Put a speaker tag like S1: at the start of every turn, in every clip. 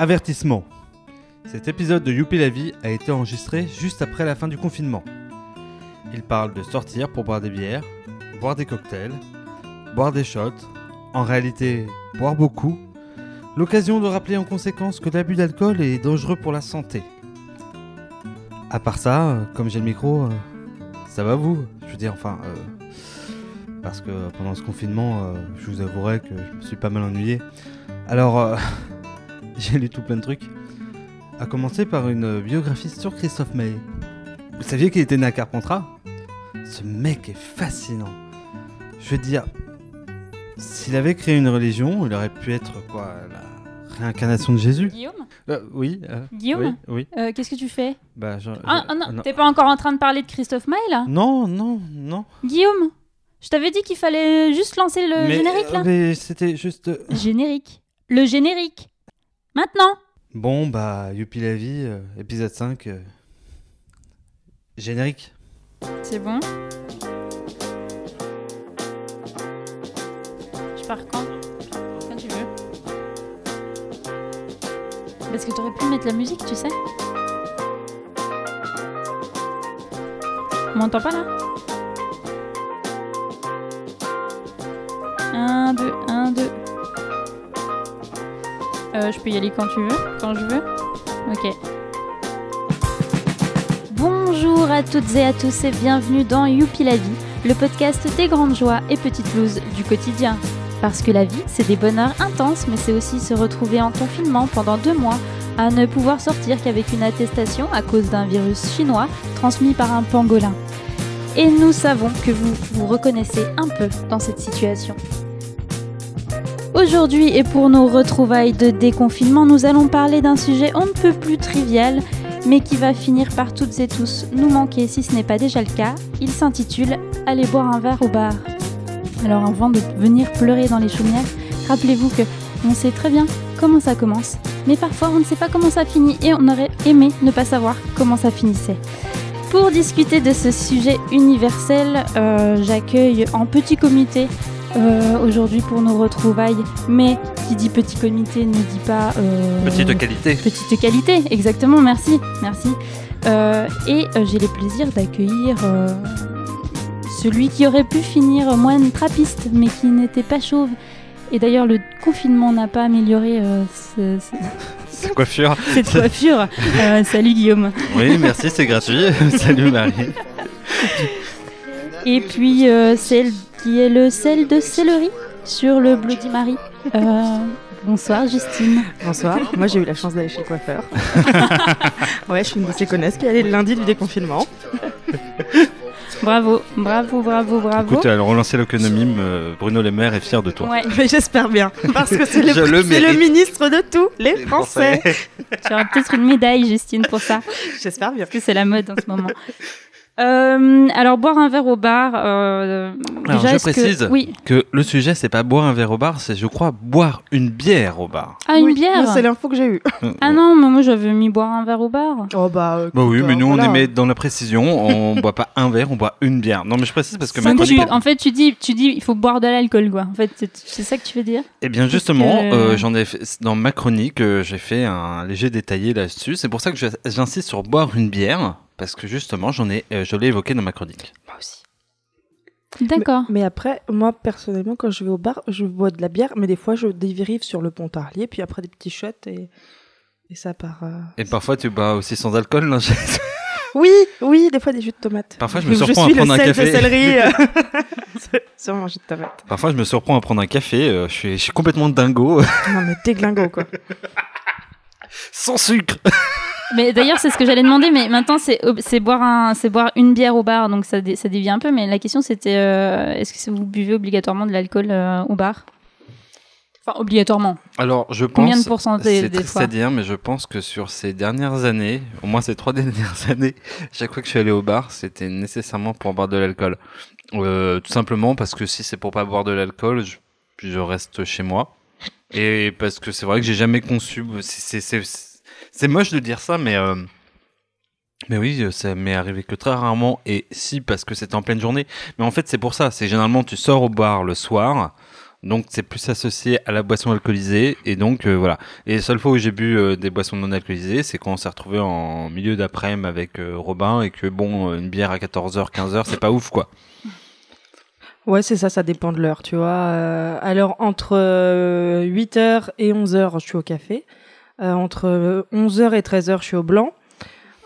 S1: Avertissement. Cet épisode de Youpi la vie a été enregistré juste après la fin du confinement. Il parle de sortir pour boire des bières, boire des cocktails, boire des shots, en réalité boire beaucoup, l'occasion de rappeler en conséquence que l'abus d'alcool est dangereux pour la santé. À part ça, euh, comme j'ai le micro, euh, ça va vous Je veux dire, enfin, euh, parce que pendant ce confinement, je vous avouerai que je me suis pas mal ennuyé. Alors, j'ai lu tout plein de trucs. À commencer par une biographie sur Christophe Maé. Vous saviez qu'il était né à Carpentras? Ce mec est fascinant. Je veux dire, s'il avait créé une religion, il aurait pu être quoi La réincarnation de Jésus
S2: Guillaume?
S1: Euh, Oui. euh,
S2: Guillaume?
S1: Oui, oui.
S2: Euh, Qu'est-ce que tu fais?
S1: Bah,
S2: Ah, ah non,
S1: non.
S2: t'es pas encore en train de parler de Christophe Maé là?
S1: Non, non, non.
S2: Guillaume Je t'avais dit qu'il fallait juste lancer le
S1: mais,
S2: générique là
S1: Mais c'était juste.
S2: Générique. Le générique. Maintenant
S1: Bon, bah, Youpi la vie, euh, épisode 5. euh, Générique.
S2: C'est bon? Je pars quand? Quand tu veux. Parce que t'aurais pu mettre la musique, tu sais. On m'entend pas là? Euh, je peux y aller quand tu veux, quand je veux. Ok. Bonjour à toutes et à tous et bienvenue dans Youpi la vie, le podcast des grandes joies et petites blues du quotidien. Parce que la vie, c'est des bonheurs intenses, mais c'est aussi se retrouver en confinement pendant deux mois, à ne pouvoir sortir qu'avec une attestation à cause d'un virus chinois transmis par un pangolin. Et nous savons que vous vous reconnaissez un peu dans cette situation. Aujourd'hui et pour nos retrouvailles de déconfinement, nous allons parler d'un sujet on ne peut plus trivial, mais qui va finir par toutes et tous nous manquer si ce n'est pas déjà le cas. Il s'intitule Aller boire un verre au bar. Alors avant de venir pleurer dans les chaumières, rappelez-vous que on sait très bien comment ça commence, mais parfois on ne sait pas comment ça finit et on aurait aimé ne pas savoir comment ça finissait. Pour discuter de ce sujet universel, euh, j'accueille en petit comité euh, aujourd'hui pour nos retrouvailles, mais qui dit petit comité ne dit pas... euh,
S1: Petite qualité.
S2: Petite qualité, exactement, merci, merci. Euh, et j'ai le plaisir d'accueillir celui qui aurait pu finir moine trappiste, mais qui n'était pas chauve. Et d'ailleurs, le confinement n'a pas amélioré ce- ce-
S1: C'est coiffure.
S2: cette coiffure. Euh, salut Guillaume.
S1: Oui, merci, c'est gratuit. Salut Marie.
S2: Et puis euh, celle qui est le sel de céleri sur le Bloody Mary. Euh, bonsoir Justine.
S3: Bonsoir, moi j'ai eu la chance d'aller chez le coiffeur. ouais, je suis une de ces connaisses qui est allée le lundi du déconfinement.
S2: Bravo, bravo, bravo, bravo.
S1: Écoute, elle relancer l'économie, euh, Bruno Le Maire est fier de toi.
S2: Ouais,
S3: Mais j'espère bien, parce que c'est le, ministre de tous les Français.
S2: tu auras peut-être une médaille Justine pour ça.
S3: J'espère bien.
S2: Parce que c'est la mode en ce moment. Euh, alors, boire un verre au bar. euh,
S1: Alors,
S2: déjà,
S1: je
S2: est-ce que-
S1: précise.
S2: Oui.
S1: Que le sujet, c'est pas boire un verre au bar, c'est, je crois, boire une bière au bar.
S2: Ah, une
S3: Oui,
S2: bière
S3: C'est l'info que j'ai eue.
S2: Ah non, mais moi j'avais mis boire un verre au bar.
S3: Oh bah.
S1: Bah oui, mais
S3: euh,
S1: nous, on
S3: voilà.
S1: aimait dans la précision, on boit pas un verre, on boit une bière. Non, mais je précise parce que
S2: tu- en fait, tu dis, tu dis, il faut boire de l'alcool, quoi. En fait, c'est c'est ça que tu veux dire?
S1: Eh bien, justement,
S2: que-
S1: euh, j'en ai fait, dans ma chronique, euh, j'ai fait un léger détaillé là-dessus. C'est pour ça que je- j'insiste sur boire une bière, parce que justement, j'en ai, euh, je l'ai évoqué dans ma chronique.
S3: Moi aussi.
S2: D'accord.
S3: Mais après, moi personnellement, quand je vais au bar, je bois de la bière, mais des fois je dérive sur le Pontarlier, puis après des petits shots et, et ça part. euh,
S1: Et parfois, tu bois aussi sans alcool. non, je-
S3: Oui, oui, des fois des jus de tomates.
S1: Parfois, je me
S3: je
S1: surprends
S3: suis
S1: à prendre
S3: le
S1: un
S3: sel
S1: café.
S3: de céleri. euh, c'est- sur un jus de tomate.
S1: Parfois, je me surprends à prendre un café. euh, je, suis, je suis complètement dingo,
S3: Non mais déglingo quoi.
S1: sans sucre.
S2: Mais d'ailleurs, c'est ce que j'allais demander. Mais maintenant, c'est boire un, c'est boire une bière au bar, donc ça, dé- ça dévie un peu. Mais la question, c'était, euh, est-ce que vous buvez obligatoirement de l'alcool euh, au bar? Enfin, obligatoirement.
S1: Alors, je
S2: Combien
S1: pense.
S2: de pourcentage
S1: C'est triste à dire, mais je pense que sur ces dernières années, au moins ces trois dernières années, chaque fois que je suis allé au bar, c'était nécessairement pour boire de l'alcool. Euh, tout simplement parce que si c'est pour pas boire de l'alcool, je, je reste chez moi. Et parce que c'est vrai que j'ai jamais conçu. c'est- c'est- moche de dire ça, mais euh, mais oui, ça m'est arrivé que très rarement. Et si parce que c'était en pleine journée. Mais en fait, c'est pour ça. C'est généralement tu sors au bar le soir. Donc c'est plus associé à la boisson alcoolisée et donc euh, voilà. Et les seules fois où j'ai bu euh, des boissons non alcoolisées, c'est quand on s'est retrouvé en milieu d'après-midi avec euh, Robin et que bon, une bière à 14h, 15h, c'est pas ouf quoi.
S3: Ouais, c'est ça, ça dépend de l'heure, tu vois. Euh, alors, entre euh, 8h et 11h, je suis au café. Euh, entre 11h et 13h, je suis au blanc.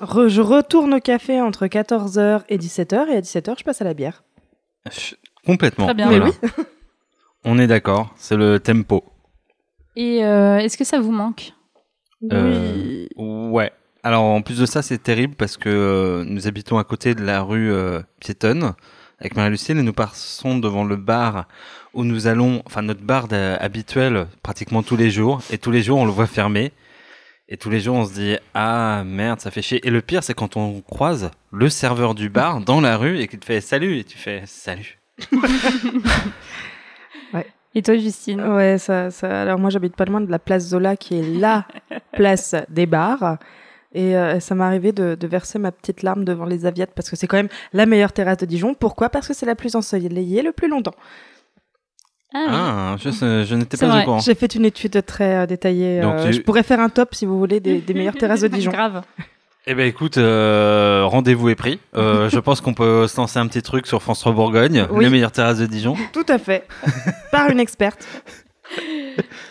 S3: Re- je retourne au café entre 14h et 17h. Et à 17h, je passe à la bière.
S1: Je- Complètement.
S2: Très bien.
S3: Mais
S1: Voilà. On est d'accord, c'est le tempo.
S2: Et euh, est-ce que ça vous manque?
S1: Euh, Ouais. Alors en plus de ça, c'est terrible parce que euh, nous habitons à côté de la rue euh, piétonne avec Marie-Lucille et nous passons devant le bar où nous allons, enfin notre bar habituel pratiquement tous les jours et tous les jours on le voit fermé et tous les jours on se dit ah merde ça fait chier et le pire c'est quand on croise le serveur du bar dans la rue et qu'il te fait salut et tu fais salut.
S2: Et toi, Justine?
S3: Ouais, ça, ça. Alors moi, j'habite pas loin de la place Zola, qui est la place des bars. Et euh, ça m'est arrivé de, de verser ma petite larme devant les Aviates parce que c'est quand même la meilleure terrasse de Dijon. Pourquoi? Parce que c'est la plus ensoleillée le plus longtemps.
S2: Ah, oui.
S1: Ah, je, n'étais pas
S2: vrai.
S1: au courant.
S3: J'ai fait une étude très euh, détaillée.
S1: Donc
S3: euh,
S1: tu-
S3: Je pourrais faire un top si vous voulez des, des meilleures terrasses de Dijon.
S2: Grave.
S1: Eh ben écoute, euh, rendez-vous est pris. Euh, je pense qu'on peut se lancer un petit truc sur France 3 Bourgogne,
S3: Oui.
S1: les meilleures terrasses de Dijon.
S3: Tout à fait. Par une experte.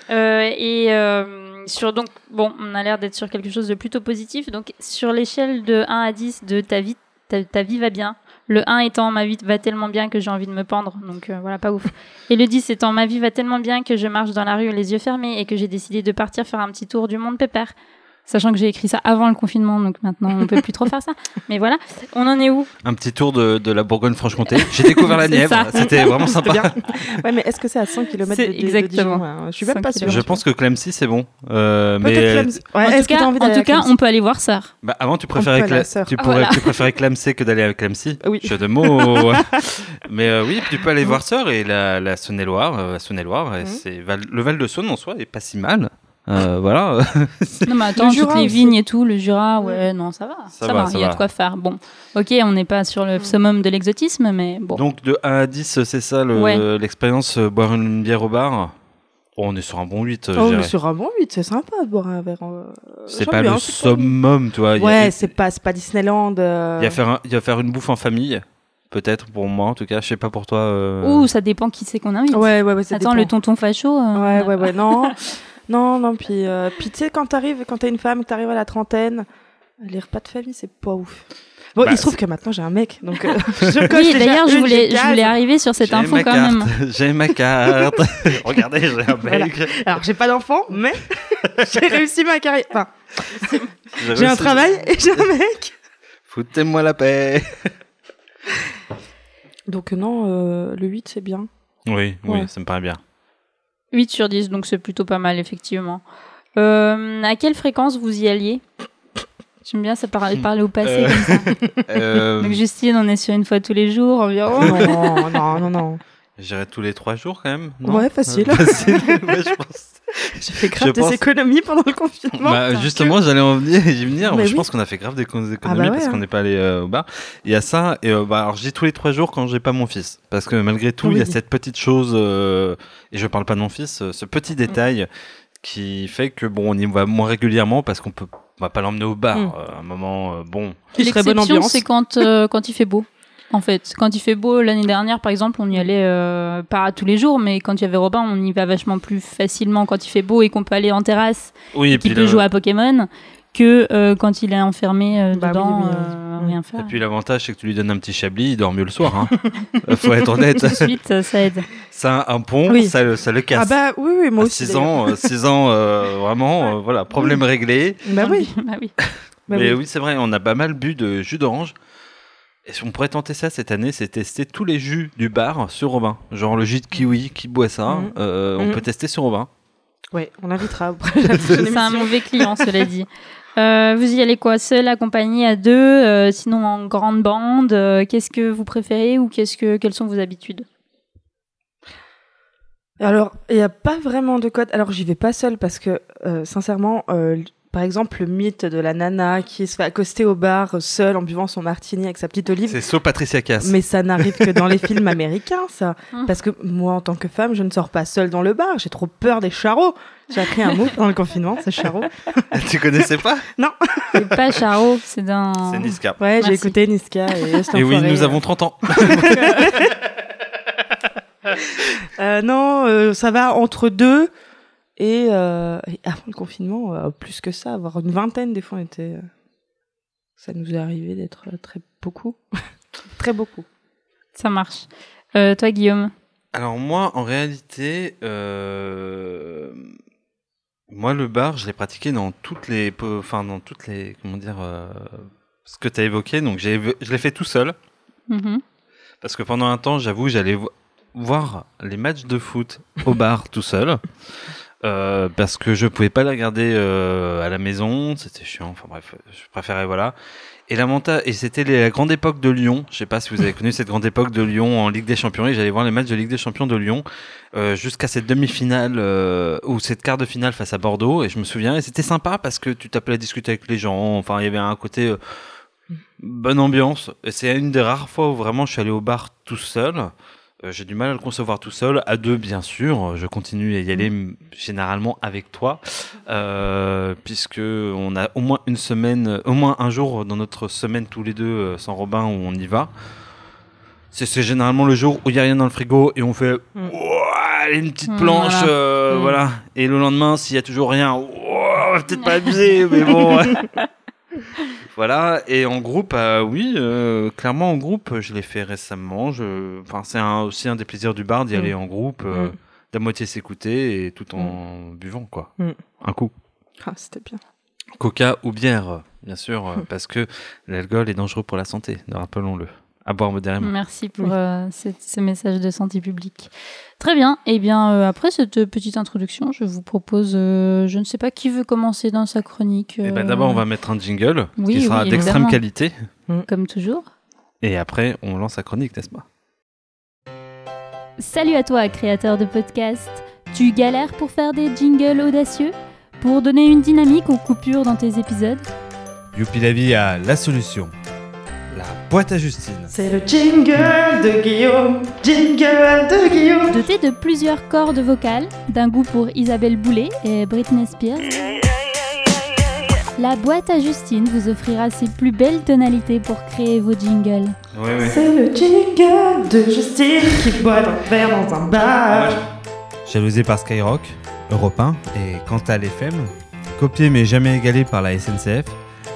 S2: Euh, et euh, sur donc bon, on a l'air d'être sur quelque chose de plutôt positif. Donc sur l'échelle de 1 à 10 de ta vie, ta, ta vie va bien. Le 1 étant ma vie va tellement bien que j'ai envie de me pendre, donc euh, voilà, pas ouf. Et le 10 étant ma vie va tellement bien que je marche dans la rue les yeux fermés et que j'ai décidé de partir faire un petit tour du monde pépère. Sachant que j'ai écrit ça avant le confinement, donc maintenant on peut plus trop faire ça. Mais voilà, on en est où?
S1: Un petit tour de, de la Bourgogne-Franche-Comté. J'ai découvert la Nièvre,
S2: ça.
S1: c'était vraiment sympa.
S3: Bien. Ouais, mais est-ce que c'est à 100 km de,
S2: C'est
S3: de- de
S2: exactement.
S3: Dijon hein? Je suis même
S2: 100
S3: pas sûre.
S1: Je pense que Clemcy c'est bon. Euh,
S3: Peut-être
S1: mais
S3: Clemcy. Ouais,
S2: En
S3: est-ce
S2: tout cas,
S3: envie
S2: en tout cas, on peut aller voir ça.
S1: bah, avant tu préférais,
S3: aller à la
S1: Cle-
S3: sœur.
S1: tu, pourrais,
S2: voilà.
S1: tu préférais Clemcy que d'aller à Clemcy.
S3: Oui.
S1: Jeu de mots. mais euh, oui, tu peux aller voir Sœur et la, la Saône-et-Loire. euh, la Saône-et-Loire, et
S3: Mhm.
S1: c'est Val- le Val de Saône en soi est pas si mal. Euh, voilà.
S2: Non, mais attends,
S3: Le Jura
S2: toutes les vignes et tout, le Jura, ouais, non, ça va.
S1: Ça
S2: Ça,
S1: va,
S2: il y a de quoi faire. Bon, ok, on n'est pas sur le summum de l'exotisme, mais bon.
S1: Donc de 1 à 10, c'est ça le-
S2: Ouais.
S1: l'expérience euh, boire une bière au bar? Oh, On est sur un bon 8, euh, je
S3: Oh,
S1: dirais.
S3: mais sur un bon 8, c'est sympa de boire un verre. euh,
S1: C'est pas le summum, tu vois. A-
S3: Ouais, c'est pas, c'est pas Disneyland. euh.
S1: Il y a faire un- il y a faire une bouffe en famille, peut-être pour moi en tout cas. Je sais pas pour toi. euh,
S2: Ouh, ça dépend qui c'est qu'on invite.
S3: Ouais, ouais, ouais, ça
S2: Attends,
S3: dépend.
S2: le tonton facho. euh,
S3: Ouais, ouais, ouais, non. non, non, puis, euh, puis tu sais, quand t'arrives, quand t'es une femme, que t'arrives à la trentaine, les repas de famille, c'est pas ouf. Bon,
S1: Bah,
S3: il se trouve que maintenant j'ai un mec, donc euh, je coche
S2: Oui, d'ailleurs, je voulais, je voulais arriver sur cette info
S1: ma
S2: quand
S1: carte,
S2: même.
S1: J'ai ma carte. Regardez, j'ai un
S3: Voilà.
S1: mec.
S3: Alors, j'ai pas d'enfant, mais j'ai réussi ma carrière. Enfin, j'ai un travail et j'ai un mec.
S1: Foutez-moi la paix.
S3: Donc, non, euh, le 8, c'est bien.
S1: Oui, oui,
S3: Ouais.
S1: ça me paraît bien.
S2: 8 sur 10, donc c'est plutôt pas mal, effectivement. Euh, à quelle fréquence vous y alliez? J'aime bien ça parler, parler au passé
S1: Euh,
S2: comme ça.
S1: Euh,
S2: Donc Justine, on est sur une fois tous les jours environ.
S3: Non, non, non, non.
S1: J'irai tous les trois jours quand même. non
S3: Ouais, facile.
S1: Euh, facile, ouais, je pense.
S3: J'ai fait grave
S1: Je
S3: des
S1: pense-
S3: économies pendant le confinement.
S1: Bah, justement, j'allais en venir, y venir.
S3: Mais
S1: je
S3: oui.
S1: pense qu'on a fait grave des économies
S3: Ah bah ouais,
S1: parce qu'on
S3: hein.
S1: n'est pas allé euh, au bar. Il y a ça, et euh, bah, alors je dis tous les trois jours quand j'ai pas mon fils. Parce que malgré tout, il y a cette petite chose, euh, et je parle pas de mon fils, euh, ce
S3: Mm.
S1: petit détail qui fait que bon, on y va moins régulièrement parce qu'on peut, on va pas l'emmener au bar.
S3: Mm.
S1: Euh, à un moment, euh, bon.
S2: L'exception, c'est quand, euh, quand il fait beau. En fait, quand il fait beau, l'année dernière, par exemple, on y allait euh, pas tous les jours, mais quand il y avait Robin, on y va vachement plus facilement quand il fait beau et qu'on peut aller en terrasse,
S1: Oui, et
S2: qu'il peut
S1: le-
S2: jouer à Pokémon, que euh, quand il est enfermé euh,
S3: Bah
S2: dedans,
S3: oui, oui.
S2: euh, rien faire.
S1: et puis l'avantage, c'est que tu lui donnes un petit chablis, il dort mieux le soir. Hein. Faut être honnête.
S2: Tout de suite, ça aide.
S1: Ça, un pont,
S3: Oui.
S1: ça, le- ça le casse.
S3: Ah bah oui, oui, moi
S1: À
S3: aussi.
S1: 6 ans, 6 ans, euh, vraiment, euh, voilà, problème réglé.
S3: Bah oui.
S2: bah oui.
S3: bah
S1: Mais
S3: oui.
S1: oui, c'est vrai, on a pas mal bu de jus d'orange. Et si on pourrait tenter ça cette année, c'est tester tous les jus du bar sur Robin. Genre le jus de kiwi, qui boit ça
S3: Mhm.
S1: euh, On
S3: Mhm.
S1: peut tester sur Robin.
S3: Ouais, on invitera après la
S2: C'est un mauvais client, cela dit. Euh, vous y allez quoi? Seul, accompagné, à deux euh, Sinon en grande bande euh, Qu'est-ce que vous préférez ou qu'est-ce que quelles sont vos habitudes?
S3: Alors, il n'y a pas vraiment de code. Alors, j'y vais pas seule parce que, euh, sincèrement, euh, par exemple, le mythe de la nana qui se fait accoster au bar seule en buvant son martini avec sa petite olive.
S1: C'est So Patricia Cass.
S3: Mais ça n'arrive que dans les films américains, ça.
S2: Hum.
S3: Parce que moi, en tant que femme, je ne sors pas seule dans le bar. J'ai trop peur des charreaux. J'ai appris un mot pendant le confinement, c'est charreau.
S1: tu connaissais pas?
S2: C'est pas Charo, c'est dans.
S1: C'est Niska.
S3: Ouais, j'ai écouté Niska et
S1: Et oui, nous avons 30 ans.
S3: Euh, non, euh, ça va entre deux et, euh, et avant le confinement, euh, plus que ça, avoir une vingtaine des fois, on était. euh, ça nous est arrivé d'être euh, très beaucoup, très beaucoup.
S2: Ça marche. Euh, toi, Guillaume?
S1: Alors moi, en réalité, euh, moi le bar, je l'ai pratiqué dans toutes les, enfin dans toutes les, comment dire, euh, ce que tu as évoqué. Donc j'ai, je l'ai fait tout seul
S2: Mhm.
S1: parce que pendant un temps, j'avoue, j'allais vo- voir les matchs de foot au bar tout seul. Euh, parce que je pouvais pas les regarder euh, à la maison, c'était chiant. Enfin bref, je préférais voilà. Et la monta et c'était la grande époque de Lyon. Je sais pas si vous avez connu cette grande époque de Lyon en Ligue des Champions. Et j'allais voir les matchs de Ligue des Champions de Lyon euh, jusqu'à cette demi-finale euh, ou cette quart de finale face à Bordeaux. Et je me souviens, et c'était sympa parce que tu t'appelais à discuter avec les gens. Enfin, il y avait un côté euh, bonne ambiance. Et c'est une des rares fois où vraiment je suis allé au bar tout seul. Euh, J'ai du mal à le concevoir tout seul, à deux bien sûr. Je continue à y aller généralement avec toi, euh, puisque on a au moins une semaine, au moins un jour dans notre semaine tous les deux euh, sans Robin où on y va. C'est généralement le jour où il y a rien dans le frigo et on fait
S3: Mm.
S1: Allez, une petite
S2: Mm,
S1: planche,
S2: voilà.
S1: euh,
S3: Mm.
S1: voilà. Et le lendemain, s'il y a toujours rien, on va peut-être pas abuser, mais bon. ouais. Voilà, et en groupe, euh, oui, euh, clairement en groupe, je l'ai fait récemment. Je... Enfin, c'est un- aussi un des plaisirs du bar d'y
S3: Mm.
S1: aller en groupe, euh,
S3: Mm.
S1: d'à moitié s'écouter et tout en buvant, quoi.
S3: Mm.
S1: Un coup.
S3: Ah, c'était bien.
S1: Coca ou bière, bien sûr, euh, parce que l'alcool est dangereux pour la santé, rappelons-le. À boire modérément.
S2: Merci pour
S3: Oui.
S2: euh, ce, ce message de santé publique. Très bien. Et bien, euh, après cette petite introduction, je vous propose, euh, je ne sais pas qui veut commencer dans sa chronique.
S1: Et ben d'abord, on va mettre un jingle
S2: oui,
S1: qui sera
S2: oui,
S1: d'extrême qualité.
S2: Comme toujours.
S1: Et après, on lance la chronique, n'est-ce pas?
S2: Salut à toi, créateur de podcast. Tu galères pour faire des jingles audacieux? Pour donner une dynamique aux coupures dans tes épisodes?
S1: Youpi la vie a la solution. La boîte à Justine.
S3: C'est le jingle de Guillaume, jingle de Guillaume.
S2: Doté de plusieurs cordes vocales, d'un goût pour Isabelle Boulay et Britney Spears, la boîte à Justine vous offrira ses plus belles tonalités pour créer vos jingles.
S1: Oui, oui.
S3: C'est le jingle de Justine qui boit un verre dans un bar.
S1: Jalousé par Skyrock, Europe 1 et Cantal FM, copiée mais jamais égalée par la SNCF,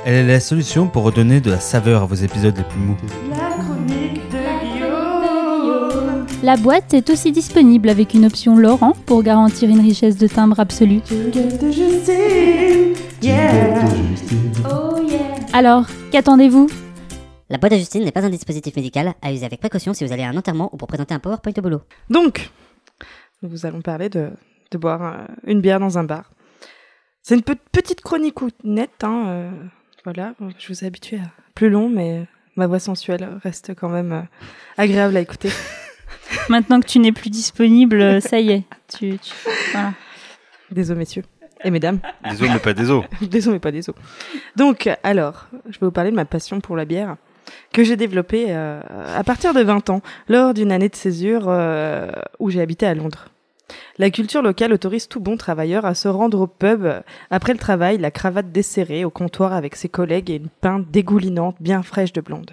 S1: elle est la solution pour redonner de la saveur à vos épisodes les plus mous.
S3: La chronique de Guillaume.
S2: La boîte est aussi disponible avec une option Laurent pour garantir une richesse de timbre absolue.
S3: Jingle de Justine. Yeah.
S2: Alors, qu'attendez-vous?
S4: La boîte à Justine n'est pas un dispositif médical à user avec précaution si vous allez à un enterrement ou pour présenter un PowerPoint au boulot.
S3: Donc, nous allons parler de, de boire euh, une bière dans un bar. C'est une pe- petite chronique ou- nette, hein, euh, voilà. Je vous ai habitué à plus long, mais ma voix sensuelle reste quand même euh, agréable à écouter.
S2: Maintenant que tu n'es plus disponible, euh, ça y est. Tu, tu- voilà.
S3: Désolé, messieurs et mesdames.
S1: Des os mais pas des os.
S3: Des os, mais pas des os. Donc, alors, je vais vous parler de ma passion pour la bière que j'ai développée euh, à partir de 20 ans, lors d'une année de césure euh, où j'ai habité à Londres. La culture locale autorise tout bon travailleur à se rendre au pub après le travail, la cravate desserrée, au comptoir avec ses collègues et une pinte dégoulinante bien fraîche de blonde.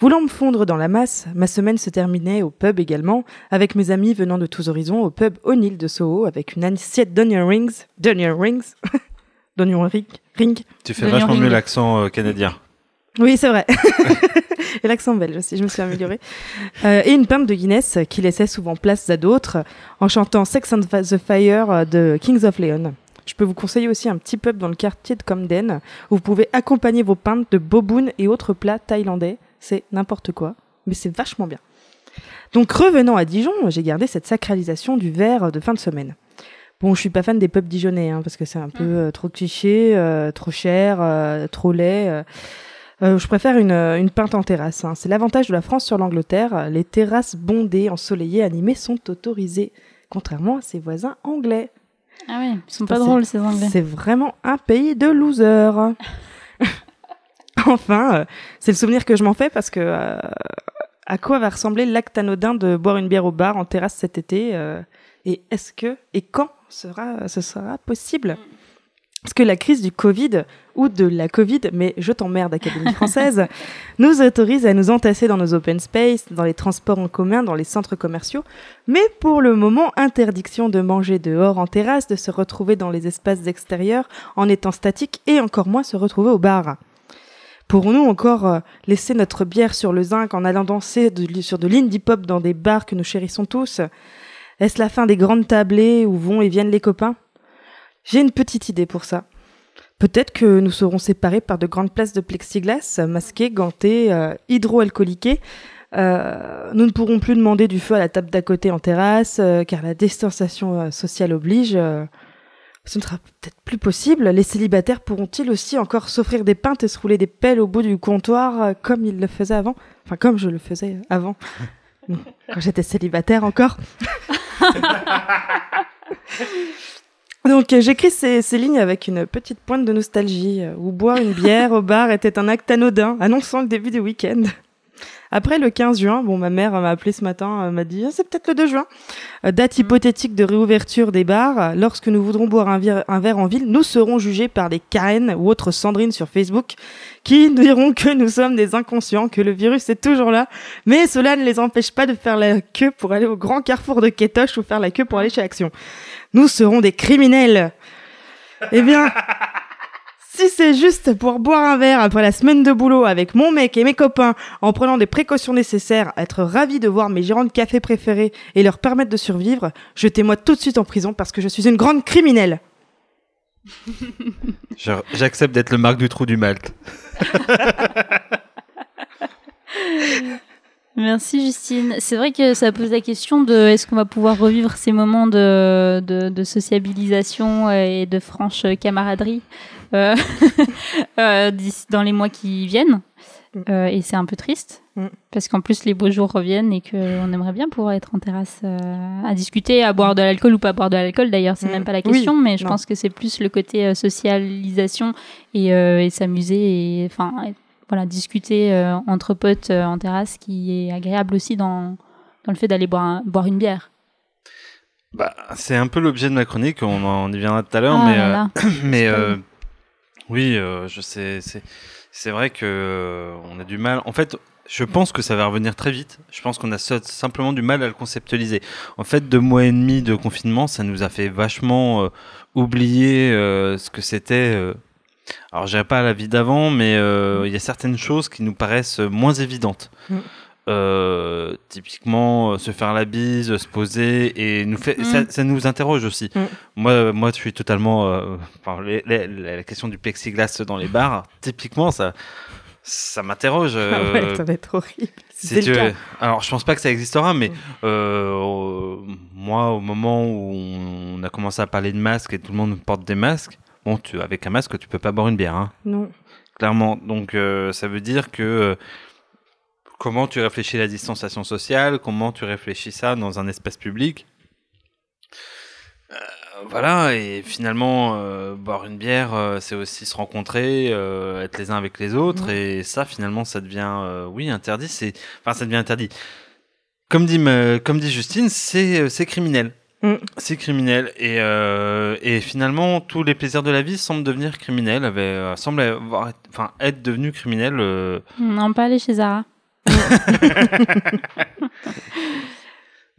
S3: Voulant me fondre dans la masse, ma semaine se terminait au pub également, avec mes amis venant de tous horizons, au pub O'Neill de Soho, avec une assiette d'onion rings, d'onion rings, d'onion ring, ring.
S1: Tu fais vachement mieux l'accent euh, canadien.
S3: Oui, c'est vrai. et l'accent belge aussi, je me suis améliorée. Euh, et une pinte de Guinness qui laissait souvent place à d'autres en chantant Sex and the Fire de Kings of Leon. Je peux vous conseiller aussi un petit pub dans le quartier de Comden où vous pouvez accompagner vos pintes de boboon et autres plats thaïlandais. C'est n'importe quoi, mais c'est vachement bien. Donc revenant à Dijon, j'ai gardé cette sacralisation du verre de fin de semaine. Bon, je suis pas fan des pubs dijonnais hein, parce que c'est un peu euh, trop cliché, euh, trop cher, euh, trop laid. Euh. Je préfère une, euh, une pinte en terrasse. hein. C'est l'avantage de la France sur l'Angleterre. Les terrasses bondées, ensoleillées, animées sont autorisées, contrairement à ses voisins anglais.
S2: Ah oui, ils sont pas
S3: C'est-
S2: drôles ces Anglais.
S3: C'est vraiment un pays de losers. enfin, euh, c'est le souvenir que je m'en fais parce que euh, à quoi va ressembler l'acte anodin de boire une bière au bar en terrasse cet été Et est-ce que et quand sera ce sera possible? Parce que la crise du Covid ou de la Covid, mais je t'emmerde Académie française, nous autorise à nous entasser dans nos open space, dans les transports en commun, dans les centres commerciaux, mais pour le moment, interdiction de manger dehors en terrasse, de se retrouver dans les espaces extérieurs en étant statique et encore moins se retrouver au bar. Pourrons-nous encore euh, laisser notre bière sur le zinc en allant danser sur de l'indie pop dans des bars que nous chérissons tous? Est-ce la fin des grandes tablées où vont et viennent les copains? J'ai une petite idée pour ça. Peut-être que nous serons séparés par de grandes places de plexiglas, masquées, gantées, euh, hydroalcooliquées. Euh, nous ne pourrons plus demander du feu à la table d'à côté en terrasse, euh, car la distanciation euh, sociale oblige. euh, ce ne sera peut-être plus possible. Les célibataires pourront-ils aussi encore s'offrir des pintes et se rouler des pelles au bout du comptoir euh, comme ils le faisaient avant? Enfin, comme je le faisais avant. Quand j'étais célibataire encore. Donc euh, j'écris ces, ces lignes avec une petite pointe de nostalgie, euh, où boire une bière au bar était un acte anodin, annonçant le début du week-end. Après le 15 juin, bon ma mère m'a appelé ce matin, euh, m'a dit Ah, c'est peut-être le 2 juin, date hypothétique de réouverture des bars. Lorsque nous voudrons boire un, vir- un verre en ville, nous serons jugés par des Karen ou autres Sandrine sur Facebook qui nous diront que nous sommes des inconscients, que le virus est toujours là, mais cela ne les empêche pas de faire la queue pour aller au grand carrefour de Kétoche ou faire la queue pour aller chez Action. Nous serons des criminels. Eh bien, si c'est juste pour boire un verre après la semaine de boulot avec mon mec et mes copains, en prenant des précautions nécessaires, être ravi de voir mes gérants de café préférés et leur permettre de survivre, jetez-moi tout de suite en prison parce que je suis une grande criminelle.
S1: J'accepte d'être le marque du trou du Malte.
S2: Merci Justine. C'est vrai que ça pose la question de est-ce qu'on va pouvoir revivre ces moments de, de, de sociabilisation et de franche camaraderie euh, euh, dans les mois qui viennent.
S3: Mm.
S2: Euh, et c'est un peu triste
S3: Mm.
S2: parce qu'en plus les beaux jours reviennent et qu'on aimerait bien pouvoir être en terrasse euh, à discuter, à boire de l'alcool ou pas boire de l'alcool. D'ailleurs, c'est
S3: Mm.
S2: même pas la
S3: Oui,
S2: question, mais je
S3: non.
S2: pense que c'est plus le côté euh, socialisation et, euh, et s'amuser et enfin voilà discuter euh, entre potes euh, en terrasse qui est agréable aussi dans dans le fait d'aller boire un- boire une bière.
S1: Bah, c'est un peu l'objet de ma chronique, on en y viendra tout à l'heure,
S2: Ah
S1: mais, euh, mais oui, je sais, c'est, c'est vrai que on a du mal. En fait, je pense que ça va revenir très vite. Je pense qu'on a simplement du mal à le conceptualiser. En fait, deux mois et demi de confinement, ça nous a fait vachement euh, oublier euh, ce que c'était. euh, alors, je dirais pas la vie d'avant, mais euh, il y a certaines choses qui nous paraissent moins évidentes.
S3: Mm.
S1: Euh, typiquement, euh, se faire la bise, se poser, et nous fait,
S2: Mm.
S1: ça, ça nous interroge aussi.
S3: Mm.
S1: Moi, moi, je suis totalement. enfin, les- les- la, question du plexiglas dans les bars, typiquement, ça, ça m'interroge.
S3: Ah ouais, ça va être horrible.
S1: si
S3: C'est
S1: tu. Alors, je pense pas que ça existera, mais
S3: Mm.
S1: moi, au moment où on a commencé à parler de masques et tout le monde porte des masques, bon, tu, avec un masque, tu peux pas boire une bière, hein,
S3: Non.
S1: clairement. Donc, euh, ça veut dire que euh, comment tu réfléchis la distanciation sociale, comment tu réfléchis ça dans un espace public? Euh, voilà, et finalement, boire une bière, c'est aussi se rencontrer, être les uns avec les autres, et ça, finalement, ça devient, oui, interdit. C'est, enfin, ça devient interdit. Comme dit, comme dit Justine, c'est, c'est criminel.
S3: Mm.
S1: C'est criminel, et, euh, et finalement, tous les plaisirs de la vie semblent devenir criminels, avaient, euh, semblent avoir, enfin, être devenus criminels. euh,
S2: On pas aller chez Zara.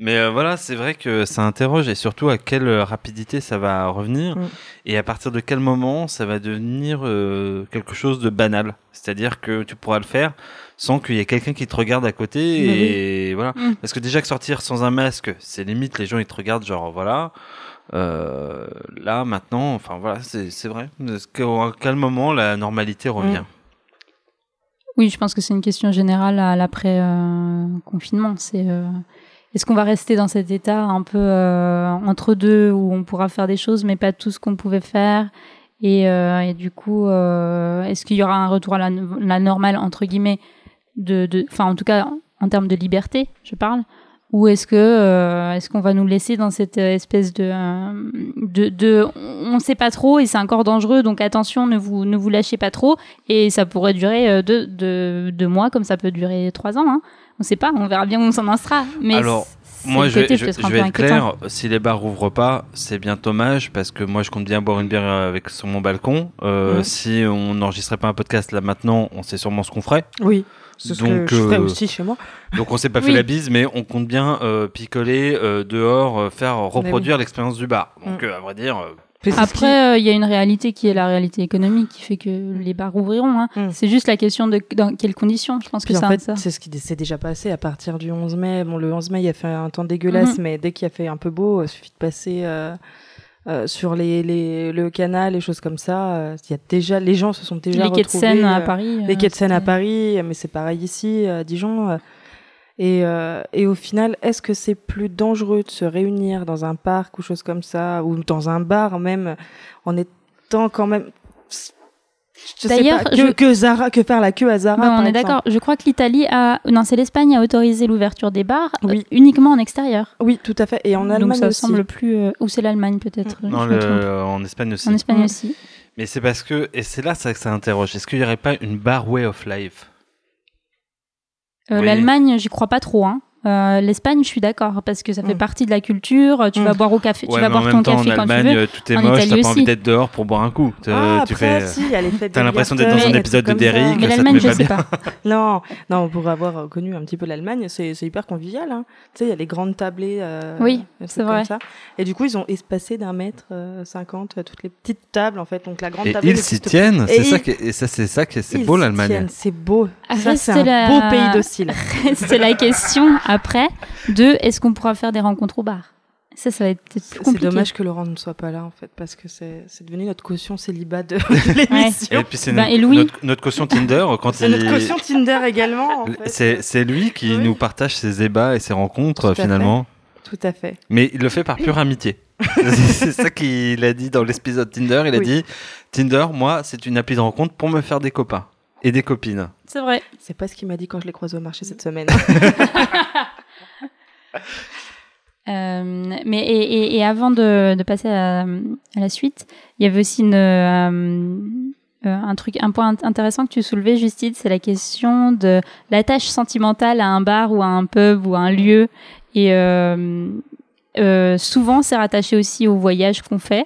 S1: Mais euh, voilà, c'est vrai que ça interroge et surtout à quelle euh, rapidité ça va revenir
S3: Mm.
S1: et à partir de quel moment ça va devenir euh, quelque chose de banal. C'est-à-dire que tu pourras le faire sans qu'il y ait quelqu'un qui te regarde à côté
S3: Bah
S1: et voilà.
S2: Mm.
S1: Parce que déjà que sortir sans un masque, c'est limite, les gens ils te regardent genre voilà. Euh, là maintenant, enfin voilà, c'est vrai. Qu'à à quel moment la normalité revient?
S2: Oui, je pense que c'est une question générale à l'après euh, confinement. C'est euh, est-ce qu'on va rester dans cet état un peu euh, entre deux où on pourra faire des choses mais pas tout ce qu'on pouvait faire? Et, euh, et du coup euh, est-ce qu'il y aura un retour à la, la normale entre guillemets? De, enfin en tout cas en termes de liberté, je parle. ou est-ce que euh, est-ce qu'on va nous laisser dans cette euh, espèce de euh, de, de on ne sait pas trop et c'est encore dangereux donc attention ne vous ne vous lâchez pas trop et ça pourrait durer deux, deux, deux mois comme ça peut durer trois ans hein. on sait pas on verra bien où on s'en lancera mais
S1: Alors, Moi, je vais,
S2: côté
S1: je, vais être clair. Si les bars rouvrent pas, c'est bien dommage parce que moi, je compte bien boire une bière avec sur mon balcon. Euh,
S3: Mhm.
S1: Si on n'enregistrait pas un podcast là maintenant, on sait sûrement ce qu'on ferait.
S3: Oui. C'est ce que
S1: Donc,
S3: je ferais
S1: euh,
S3: aussi chez moi.
S1: Donc, on s'est pas fait la bise, mais on compte bien euh, picoler euh, dehors, euh, faire
S3: oui.
S1: reproduire l'expérience du bar. Donc,
S3: Mm.
S1: euh, à vrai dire, euh,
S3: qui-
S2: Après, euh, il y a une réalité qui est la réalité économique qui fait que les bars ouvriront. Hein.
S3: Mm.
S2: C'est juste la question de dans quelles conditions. Je pense que
S3: Puis en
S2: ça.
S3: fait, c'est ce qui s'est déjà passé à partir du 11 mai. Bon, le 11 mai, il a fait un temps dégueulasse,
S2: Mhm.
S3: mais dès qu'il a fait un peu beau, il suffit de passer euh, euh, sur les, les, le canal, les choses comme ça. euh, Il y a déjà, les gens se sont déjà
S2: les quais de
S3: retrouvés.
S2: Seine à
S3: euh,
S2: Paris.
S3: les
S2: euh,
S3: quais de Seine à Paris, mais c'est pareil ici, à Dijon. euh, Et, euh, et au final, est-ce que c'est plus dangereux de se réunir dans un parc ou chose comme ça, ou dans un bar même, en étant quand même...
S2: D'ailleurs,
S3: que,
S2: je-
S3: que, Zara, que faire la queue à Zara,
S2: Ouais, on est d'accord. Je crois que l'Italie a, non, c'est l'Espagne a autorisé l'ouverture des bars euh,
S3: Oui.
S2: uniquement en extérieur.
S3: Oui, tout à fait. Et en Allemagne
S2: Donc ça
S3: aussi.
S2: semble plus. euh, ou c'est l'Allemagne peut-être.
S1: non, le-
S2: trompe.
S1: en Espagne aussi.
S2: En Espagne
S3: Mm.
S2: aussi.
S1: Mais c'est parce que, et c'est là ça que ça interroge. Est-ce qu'il n'y aurait pas une bar way of life?
S2: Euh,
S1: Oui.
S2: L'Allemagne, j'y crois pas trop. Hein. Euh, L'Espagne, je suis d'accord parce que ça fait
S3: Mm.
S2: partie de la culture. Tu
S3: Mm.
S2: vas boire au café, tu
S1: Ouais,
S2: vas
S1: mais en
S2: boire ton
S1: temps,
S2: café
S1: en
S2: quand tu
S1: Allemagne,
S2: veux.
S1: euh, tout est
S2: En
S1: moche, t'as
S2: Italie
S1: pas envie
S2: aussi.
S1: d'être dehors pour boire un coup.
S3: Ah,
S1: tu
S3: après,
S1: fais...
S3: si,
S1: T'as l'impression d'être dans un épisode de. Derrick.
S2: Mais l'Allemagne, je
S1: pas
S2: sais
S1: bien.
S2: pas.
S3: Non, non, pour avoir connu un petit peu l'Allemagne, c'est c'est hyper convivial. Hein. Tu sais, il y a les grandes tablées. euh,
S2: Oui, c'est vrai.
S3: comme ça. Et du coup, ils ont espacé d'un mètre euh, cinquante euh, toutes les petites tables, en fait. Donc la grande
S1: Et
S3: table.
S1: ils s'y tiennent, c'est ça
S3: ils-
S1: qui est- et ça c'est ça qui est- c'est beau l'Allemagne.
S3: C'est beau. Ça, c'est un beau pays docile.
S2: c'est la question après de est-ce qu'on pourra faire des rencontres au bar? Ça, ça va être peut-être plus
S3: C'est
S2: compliqué.
S3: dommage que Laurent ne soit pas là, en fait, parce que c'est c'est devenu notre caution célibat de l'émission.
S1: Et puis c'est
S2: Ben,
S1: notre, caution Tinder
S3: C'est
S1: il
S3: notre caution Tinder également, en fait.
S1: c'est c'est lui qui
S3: Oui.
S1: nous partage ses ébats et ses rencontres
S3: Tout
S1: finalement.
S3: Tout à fait.
S1: Mais il le fait par pure amitié. c'est ça qu'il a dit dans l'épisode Tinder. Il a
S3: Oui.
S1: dit Tinder, moi, c'est une appli de rencontre pour me faire des copains et des copines.
S2: C'est vrai.
S3: C'est pas ce qu'il m'a dit quand je l'ai croisé au marché cette semaine.
S2: Euh, mais et, et- et avant de, de passer à, à la suite, il y avait aussi une, euh, euh, un truc, un point int- intéressant que tu soulevais, Justine, c'est la question de l'attache sentimentale à un bar ou à un pub ou à un lieu. Et euh, euh, souvent, c'est rattaché aussi au voyage qu'on fait.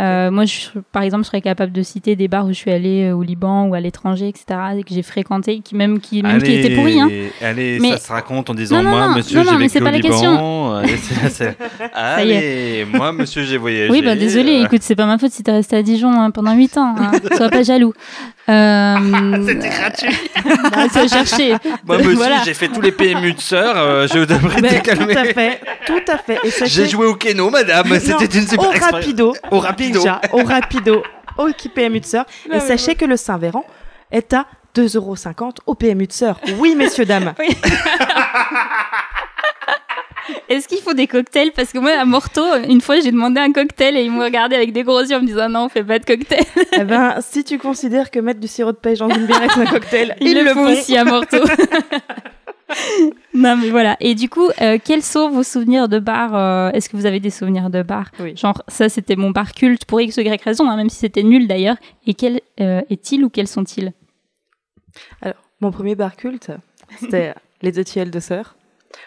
S2: Euh, moi, je, par exemple, je serais capable de citer des bars où je suis allée euh, au Liban ou à l'étranger, etc., et que j'ai fréquenté, qui même qui, même qui étaient pourris. Hein.
S1: allez
S2: Mais-
S1: ça se raconte en disant
S2: Non, non,
S1: moi,
S2: non,
S1: monsieur,
S2: non, non,
S1: j'ai
S2: mais
S1: vécu
S2: c'est
S1: au
S2: pas la
S1: Liban.
S2: question.
S1: Allez, allez, moi, monsieur, j'ai voyagé.
S2: Oui, bah désolé, écoute, c'est pas ma faute si t'es resté à Dijon hein, pendant 8 ans. Hein. Sois pas jaloux. Euh...
S1: C'était gratuit.
S2: bah, vas chercher.
S1: Moi, monsieur,
S2: Voilà.
S1: j'ai fait tous les PMU de sœur. euh, je devrais te
S3: tout
S1: calmer.
S3: à fait, tout à fait.
S1: J'ai joué au Keno, madame. C'était une super
S3: au
S1: expérience.
S3: rapido.
S1: Au rapido.
S3: Déjà, au rapido, au PMU de sœur.
S2: Bah
S3: Et sachez que le Saint-Véran est à 2,50€ au PMU de sœur. Oui, messieurs, dames.
S2: Est-ce qu'il faut des cocktails? Parce que moi, à Morteau, une fois, j'ai demandé un cocktail et ils m'ont regardé avec des gros yeux en me disant non, on fait pas de cocktail.
S3: eh ben, si tu considères que mettre du sirop de pêche dans une bière est un cocktail,
S2: Ils, le font aussi à Morteau. non, mais voilà. Et du coup, euh, quels sont vos souvenirs de bar euh, Est-ce que vous avez des souvenirs de bar?
S3: Oui.
S2: Genre, ça, c'était mon bar culte pour X ou Y raison, hein, même si c'était nul d'ailleurs. Et quel euh, est-il ou quels sont-ils?
S3: Mon premier bar culte, c'était les deux tiels de sœur.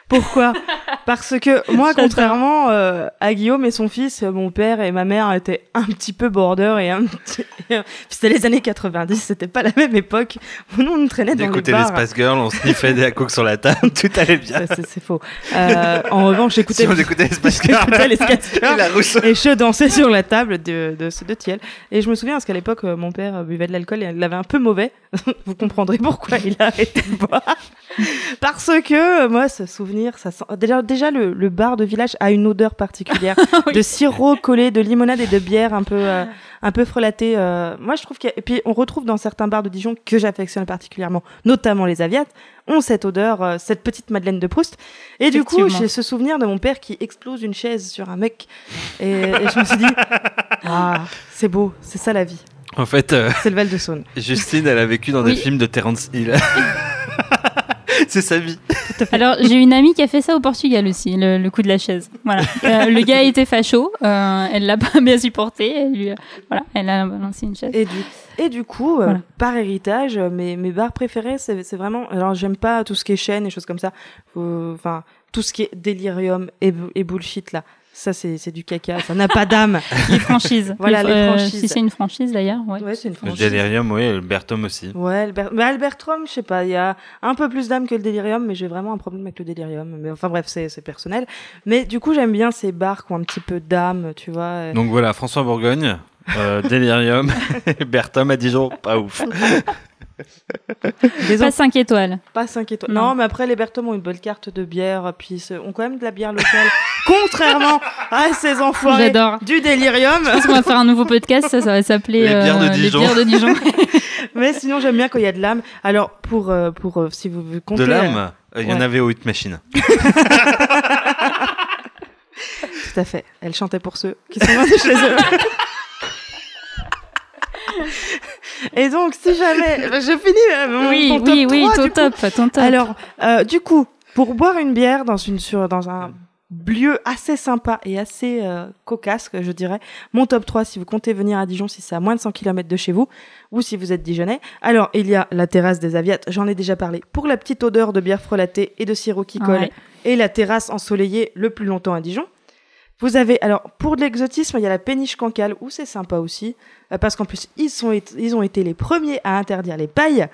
S3: Pourquoi? Parce que moi, contrairement euh, à Guillaume et son fils, euh, mon père et ma mère étaient un petit peu border et un petit... C'était les années 90, c'était pas la même époque. Nous, on nous traînait
S1: On
S3: dans les bars.
S1: Spice Girls, on sniffait des coke sur la table, tout allait bien.
S3: Ça, C'est c'est faux. Euh, en revanche, j'écoutais
S1: Si on écoutait les Spice Girls,
S3: les
S1: et la Rousseau.
S3: et je dansais sur la table de, de ce deux tiels. Et je me souviens parce qu'à l'époque, mon père buvait de l'alcool et il l'avait un peu mauvais. Vous comprendrez pourquoi il a arrêté de boire. Parce que euh, moi, ce souvenir, ça sent... déjà, déjà le, le bar de village a une odeur particulière
S2: Oui.
S3: de sirop collé, de limonade et de bière un peu, euh, un peu frelatée. euh. Moi, je trouve qu'il y a... et puis on retrouve dans certains bars de Dijon que j'affectionne particulièrement, notamment les Aviates, ont cette odeur, euh, cette petite Madeleine de Proust. Et du coup, j'ai ce souvenir de mon père qui explose une chaise sur un mec. Et, et je me suis dit, ah, c'est beau, c'est ça la vie.
S1: En fait, euh,
S3: C'est le Val de Saône.
S1: Justine, elle a vécu dans
S2: Oui.
S1: des films de Terence Hill. C'est sa vie.
S2: Alors, j'ai une amie qui a fait ça au Portugal aussi, le, le coup de la chaise. Voilà. Euh, le gars était facho, euh, elle l'a pas bien supporté, elle lui, voilà, elle a lancé une chaise.
S3: Et du, et du coup, euh,
S2: Voilà.
S3: par héritage, euh, mes, mes bars préférés, c'est c'est vraiment. Alors, j'aime pas tout ce qui est chaîne et choses comme ça. Enfin, tout ce qui est délirium et, et bullshit là. Ça, c'est c'est du caca. Ça n'a pas d'âme.
S2: Les franchises.
S3: Voilà, les
S2: euh,
S3: franchises.
S2: Si c'est une franchise d'ailleurs, ouais.
S3: Ouais, c'est une
S1: Le
S3: franchise.
S1: Delirium, oui, le Bertom aussi.
S3: Ouais, Albert, mais Albertrum, je sais pas, il y a un peu plus d'âme que le délirium, mais j'ai vraiment un problème avec le délirium. Mais enfin bref, c'est c'est personnel. Mais du coup, j'aime bien ces bars qui ont un petit peu d'âme, tu vois.
S1: Donc voilà, François Bourgogne, euh, Delirium, et Bertom à Dijon, pas ouf.
S3: Les
S2: Pas
S3: autres,
S2: 5 étoiles.
S3: pas 5 étoiles.
S2: Non.
S3: Non. mais après, les Bertums ont une bonne carte de bière, puis ce- ont quand même de la bière locale. contrairement à ces enfoirés
S2: J'adore.
S3: du délirium.
S2: Je pense qu'on va faire un nouveau podcast, ça, ça va s'appeler
S1: Les bières de
S2: euh,
S1: Dijon.
S2: Les bières de Dijon.
S3: mais sinon, j'aime bien quand il y a de l'âme. Alors, pour, euh, pour euh, si vous comptez.
S1: De
S3: euh,
S1: l'âme, euh, il y en
S3: ouais.
S1: avait au Hit Machine.
S3: Tout à fait. Elle chantait pour ceux qui sont loin de chez eux. Et donc, si jamais, je finis euh, mon,
S2: oui,
S3: top
S2: oui, oui,
S3: 3,
S2: ton top, ton top.
S3: Alors, euh, du coup, pour boire une bière dans une sur dans un lieu assez sympa et assez euh, cocasse, je dirais, mon top 3 si vous comptez venir à Dijon, si c'est à moins de 100 km de chez vous, ou si vous êtes dijonnais. Alors, il y a la terrasse des Aviates, j'en ai déjà parlé, pour la petite odeur de bière frelatée et de sirop qui colle,
S2: Ouais.
S3: et la terrasse ensoleillée le plus longtemps à Dijon. Vous avez, alors, pour de l'exotisme, il y a la péniche cancale, où c'est sympa aussi, euh, parce qu'en plus, ils, sont, ils ont été les premiers à interdire les pailles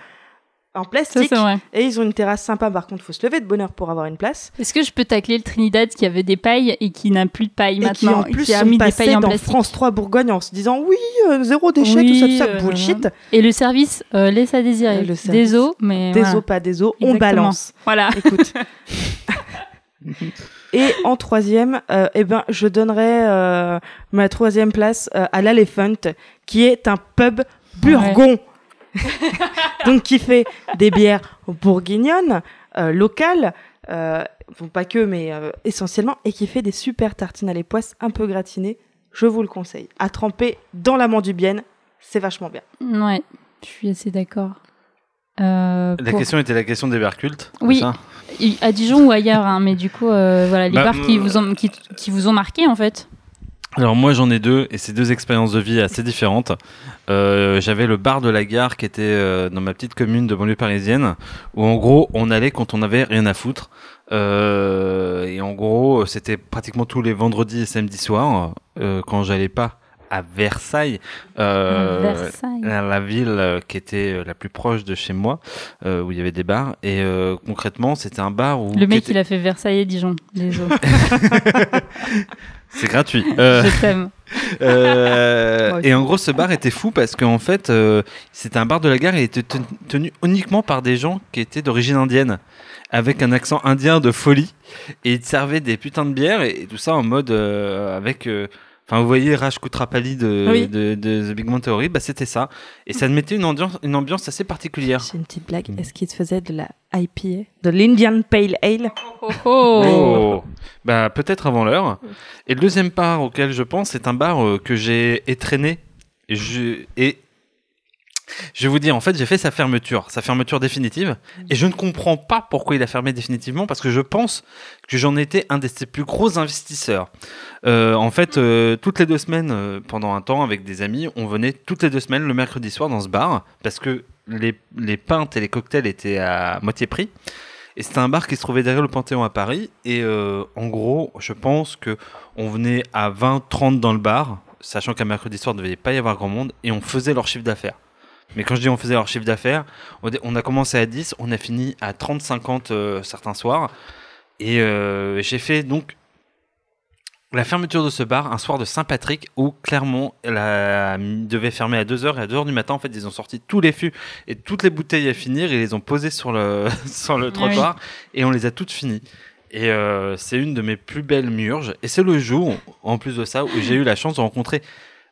S3: en
S2: Ça,
S3: plastique.
S2: vrai.
S3: Et ils ont une terrasse sympa, par contre, faut se lever de bonheur pour avoir une place.
S2: Est-ce que je peux tacler le Trinidad qui avait des pailles et qui n'a plus de paille
S3: Et qui
S2: maintenant
S3: en plus
S2: qui a
S3: sont
S2: mis des pailles en
S3: dans
S2: plastique
S3: France 3 Bourgogne en se disant oui, euh, zéro déchet,
S2: Oui,
S3: tout ça, tout ça,
S2: euh,
S3: bullshit.
S2: Et le service euh, laisse à désirer.
S3: Euh, le service.
S2: Des os, mais
S3: Des
S2: voilà.
S3: os, pas des os, on balance.
S2: Voilà.
S3: Écoute. Et en troisième, euh, eh ben, je donnerais euh, ma troisième place euh, à l'Elephant, qui est un pub burgon. Donc, qui fait des bières bourguignonnes, locales, bon, pas que, mais essentiellement, et qui fait des super tartines à l'époisse un peu gratinées. Je vous le conseille. À tremper dans la mandubienne, c'est vachement bien.
S2: Ouais, je suis assez d'accord. Euh,
S1: La
S2: pour-
S1: question était la question des bars cultes.
S2: Oui.
S1: ça
S2: À Dijon ou ailleurs, hein, mais du coup, euh, voilà, les
S1: Bah,
S2: bars qui
S1: euh,
S2: vous ont qui, qui vous ont marqué en fait.
S1: Alors moi j'en ai deux et c'est deux expériences de vie assez différentes. Euh, J'avais le bar de la gare qui était dans ma petite commune de banlieue parisienne où en gros on allait quand on avait rien à foutre. Et en gros c'était pratiquement tous les vendredis et samedis soirs quand j'allais pas à Versailles, euh,
S2: Versailles.
S1: la ville euh, qui était euh, la plus proche de chez moi euh, où il y avait des bars et euh, concrètement c'était un bar où
S2: Le mec, il a fait Versailles et Dijon. Désolé.
S1: c'est gratuit.
S2: Je t'aime.
S1: Euh, et en gros, ce bar était fou parce qu'en fait, euh, c'était un bar de la gare et il était ten- tenu uniquement par des gens qui étaient d'origine indienne, avec un accent indien de folie. Et ils servaient des putains de bières et, et tout ça en mode euh, avec. Enfin, vous voyez Raj Kutrapali de,
S3: Oui.
S1: de, de The Big Bang Theory, bah c'était ça. Et ça mettait une ambiance, une ambiance assez particulière.
S3: J'ai une petite blague. Est-ce qu'il se faisait de la IPA De l'Indian Pale Ale?
S2: Oh, oh.
S1: Oh. Bah peut-être avant l'heure. Et le deuxième bar auquel je pense, c'est un bar euh, que j'ai. Et je, et je vous dire, en fait, j'ai fait sa fermeture, sa fermeture définitive. Et je ne comprends pas pourquoi il a fermé définitivement, parce que je pense que j'en étais un des ses plus gros investisseurs. Euh, en fait, euh, toutes les deux semaines, euh, pendant un temps, avec des amis, on venait toutes les deux semaines le mercredi soir dans ce bar, parce que les, pintes et les cocktails étaient à moitié prix. Et c'était un bar qui se trouvait derrière le Panthéon à Paris. Et en gros, je pense que on venait à 20-30 dans le bar, sachant qu'un mercredi soir, il ne devait pas y avoir grand monde, et on faisait leur chiffre d'affaires. Mais quand je dis on faisait leur chiffre d'affaires, on a commencé à 10, on a fini à 30-50 euh, certains soirs. Et euh, j'ai fait donc la fermeture de ce bar un soir de Saint-Patrick où clairement la devait fermer à 2h et à 2h du matin en fait ils ont sorti tous les fûts et toutes les bouteilles à finir et les ont posées sur le sur le trottoir et on les a toutes finies. Et euh, c'est une de mes plus belles murges et c'est le jour en plus de ça où j'ai eu la chance de rencontrer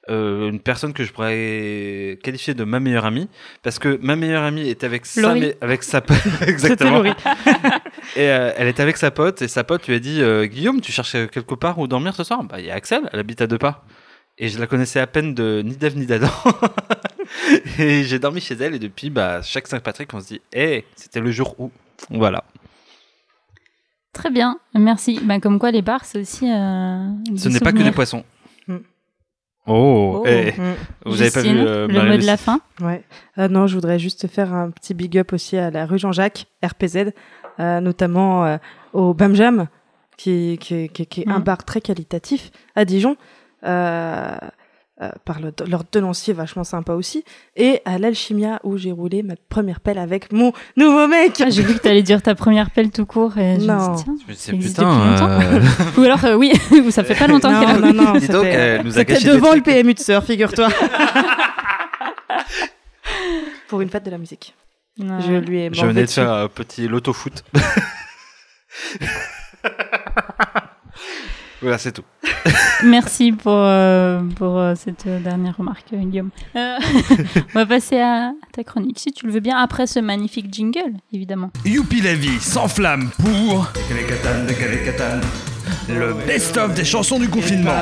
S1: euh, une personne que je pourrais qualifier de ma meilleure amie parce que ma meilleure amie est avec sa
S2: Laurie.
S1: me- avec sa pote exactement et euh, elle est avec sa pote et sa pote lui a dit euh, Guillaume tu cherches quelque part où dormir ce soir? Bah il y a Axel elle habite à deux pas et je la connaissais à peine de ni d'Ève ni d'Adam et j'ai dormi chez elle et depuis bah chaque Saint-Patrick on se dit hé c'était le jour où voilà
S2: Très bien, merci. Bah, comme quoi, les bars, c'est aussi. euh,
S1: Ce n'est pas que des poissons.
S3: Mm.
S1: Oh, eh,
S3: Mm.
S1: vous avez pas vu
S2: Justine,
S1: euh,
S2: le mot de la fin
S3: Ouais. Euh, non, je voudrais juste faire un petit big up aussi à la rue Jean-Jacques, RPZ, euh, notamment euh, au Bam Jam, qui, qui, qui- qui est un
S2: Mhm.
S3: bar très qualitatif à Dijon, euh, par le, leur tenancier vachement sympa aussi, et à l'Alchimia où j'ai roulé ma première pelle avec mon nouveau mec.
S2: Ah, J'ai vu que t'allais dire ta première pelle tout court et je me
S3: Non.
S2: tiens.
S1: Me disais,
S2: Ça existe
S1: putain,
S2: depuis longtemps
S1: euh,
S2: Ou alors, euh, oui, ça fait pas longtemps qu'elle a
S3: non, non, non,
S1: dis donc,
S3: c'était-
S1: elle nous a
S3: c'était
S1: gâché des
S3: devant le. PMU de sœur, figure-toi. Pour une fête de la musique.
S2: Ouais.
S3: Je lui ai
S1: Je venais de faire un petit loto-foot. Voilà, c'est tout.
S2: Merci pour, euh, pour euh, cette euh, dernière remarque, euh, Guillaume. Euh, on va passer à ta chronique, si tu le veux bien, après ce magnifique jingle, évidemment.
S5: Youpi la vie s'enflamme pour le best-of des chansons du confinement.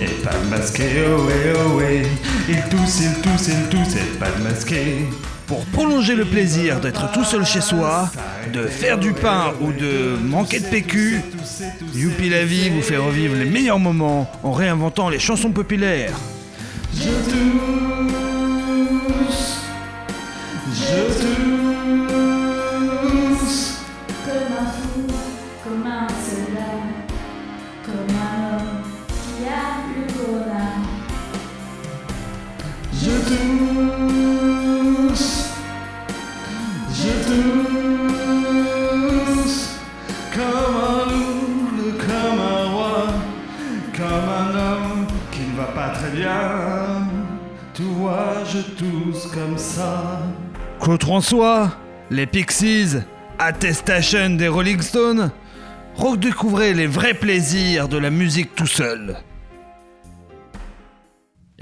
S5: Et pas masqué, oh ouais, oh ouais. Il tousse, il tousse, il tousse, et pas de masqué. Pour prolonger le plaisir d'être tout seul chez soi, de faire du pain ou de manquer de PQ, Youpi la vie vous fait revivre les meilleurs moments en réinventant les chansons populaires. Je tousse, je tousse.
S2: Comme un fou, comme un soldat, comme un homme qui a le corona.
S5: Je tousse, comme ça. Claude François, les Pixies, Attestation des Rolling Stones, redécouvrez les vrais plaisirs de la musique tout seul.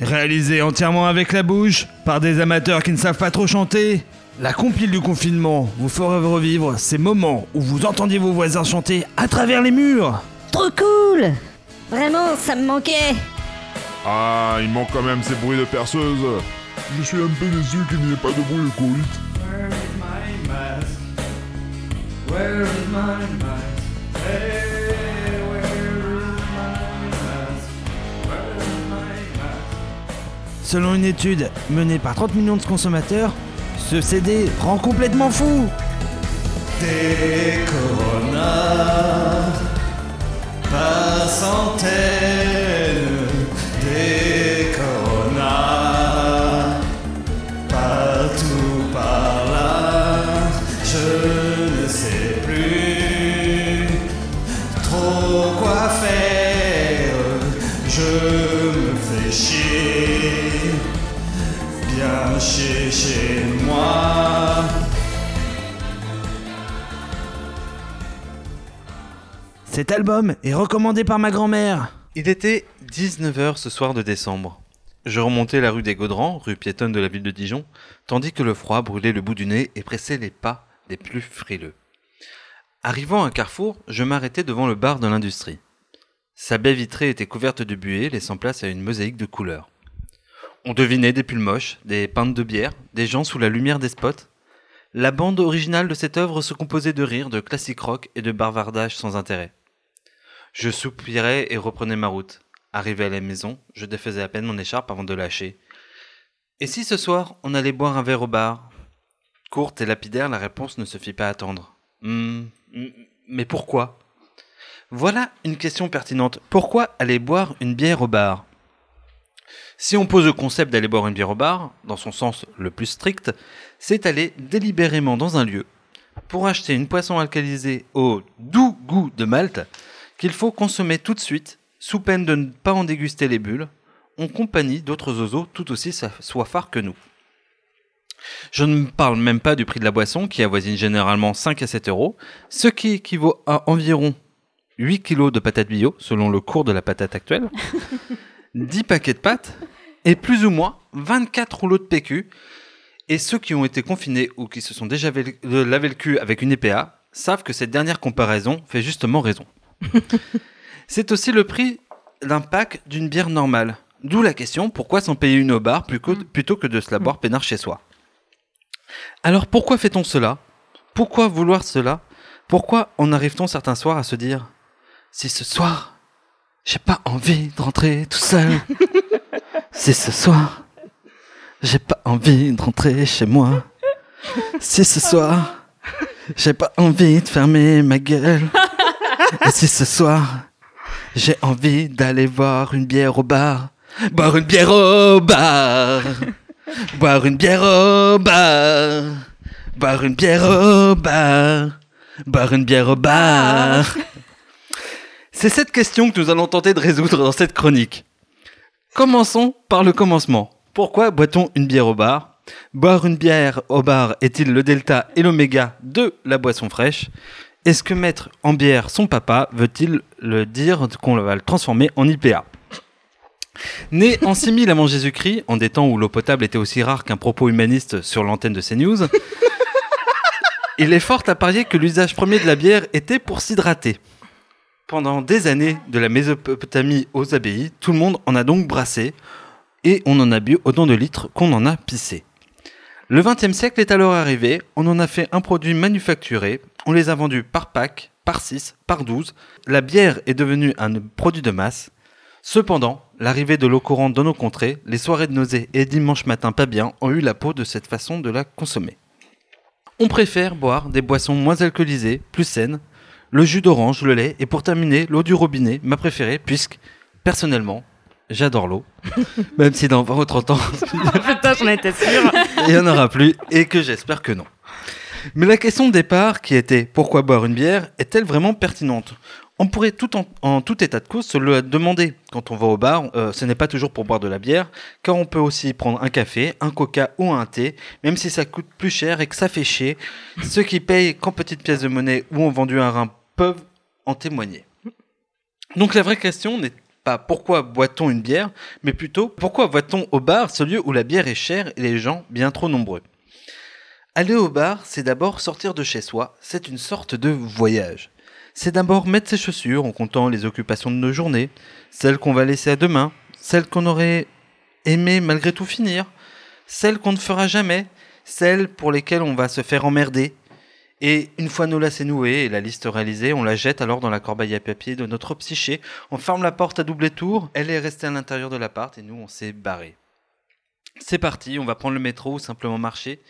S5: Réalisé entièrement avec la bouche, par des amateurs qui ne savent pas trop chanter, la compile du confinement vous fera revivre ces moments où vous entendiez vos voisins chanter à travers les murs.
S4: Trop cool Vraiment, ça me manquait
S6: Ah, il manque quand même ces bruits de perceuse. Je suis un peu déçu qu'il n'y ait pas de bruit écoute.
S5: Selon une étude menée par 30 millions de consommateurs, ce CD rend complètement fou. Des coronas par centaines, chez moi. Cet album est recommandé par ma grand-mère.
S1: Il était 19h ce soir de décembre. Je remontais la rue des Gaudrans, rue piétonne de la ville de Dijon, tandis que le froid brûlait le bout du nez et pressait les pas des plus frileux. Arrivant à un carrefour, je m'arrêtai devant le bar de l'industrie. Sa baie vitrée était couverte de buée, laissant place à une mosaïque de couleurs. On devinait des pulls moches, des pintes de bière, des gens sous la lumière des spots. La bande originale de cette œuvre se composait de rires, de classique rock et de bavardages sans intérêt. Je soupirais et reprenais ma route. Arrivé à la maison, je défaisais à peine mon écharpe avant de lâcher. Et si ce soir, on allait boire un verre au bar? Courte et lapidaire, la réponse ne se fit pas attendre. Hmm, hmm, mais pourquoi? Voilà une question pertinente. Pourquoi aller boire une bière au bar? Si on pose le concept d'aller boire une bière au bar, dans son sens le plus strict, c'est aller délibérément dans un lieu pour acheter une poisson alcalisée au doux goût de Malte qu'il faut consommer tout de suite, sous peine de ne pas en déguster les bulles, en compagnie d'autres oiseaux tout aussi soifards que nous. Je ne parle même pas du prix de la boisson qui avoisine généralement 5 à 7 euros, ce qui équivaut à environ 8 kilos de patates bio selon le cours de la patate actuelle, 10 paquets de pâtes et plus ou moins 24 rouleaux de PQ. Et ceux qui ont été confinés ou qui se sont déjà euh, lavé le cul avec une EPA savent que cette dernière comparaison fait justement raison. C'est aussi le prix d'un pack d'une bière normale. D'où la question pourquoi s'en payer une au bar plutôt plutôt que de se la boire peinard chez soi? Alors pourquoi fait-on cela? Pourquoi vouloir cela? Pourquoi en arrive-t-on certains soirs à se dire Si ce soir, j'ai pas envie de rentrer tout seul. si ce soir, j'ai pas envie de rentrer chez moi. Si ce soir, j'ai pas envie de fermer ma gueule. Et si ce soir, j'ai envie d'aller voir une bière au bar. Boire une bière au bar. Boire une bière au bar. Boire une bière au bar. Boire une bière au bar. C'est cette question que nous allons tenter de résoudre dans cette chronique. Commençons par le commencement. Pourquoi boit-on une bière au bar? Boire une bière au bar est-il le delta et l'oméga de la boisson fraîche? Est-ce que mettre en bière son papa veut-il le dire qu'on va le transformer en IPA Né en 6000 avant Jésus-Christ, en des temps où l'eau potable était aussi rare qu'un propos humaniste sur l'antenne de CNews, il est fort à parier que l'usage premier de la bière était pour s'hydrater. Pendant des années, de la Mésopotamie aux abbayes, tout le monde en a donc brassé, et on en a bu autant de litres qu'on en a pissé. Le XXe siècle est alors arrivé, on en a fait un produit manufacturé, on les a vendus par pack, par 6, par 12, la bière est devenue un produit de masse. Cependant, l'arrivée de l'eau courante dans nos contrées, les soirées de nausées et dimanche matin pas bien ont eu la peau de cette façon de la consommer. On préfère boire des boissons moins alcoolisées, plus saines, le jus d'orange, le lait et pour terminer, l'eau du robinet, ma préférée, puisque, personnellement, j'adore l'eau. Même si dans 20 ou 30 ans,
S3: Putain, j'en étais sûre.
S1: il n'y en aura plus et que j'espère que non. Mais la question de départ, qui était pourquoi boire une bière, est-elle vraiment pertinente? On pourrait tout en, tout état de cause se le demander. Quand on va au bar, euh, ce n'est pas toujours pour boire de la bière, car on peut aussi prendre un café, un coca ou un thé, même si ça coûte plus cher et que ça fait chier. Ceux qui payent qu'en petites pièces de monnaie ou ont vendu un rein peuvent en témoigner. Donc la vraie question n'est pas pourquoi boit-on une bière, mais plutôt pourquoi va-t-on au bar, ce lieu où la bière est chère et les gens bien trop nombreux? Aller au bar, c'est d'abord sortir de chez soi, c'est une sorte de voyage. C'est d'abord mettre ses chaussures en comptant les occupations de nos journées, celles qu'on va laisser à demain, celles qu'on aurait aimé malgré tout finir, celles qu'on ne fera jamais, celles pour lesquelles on va se faire emmerder. Et une fois nos lacets noués et la liste réalisée, on la jette alors dans la corbeille à papier de notre psyché, on ferme la porte à double tour, elle est restée à l'intérieur de l'appart et nous on s'est barré. C'est parti, on va prendre le métro ou simplement marcher.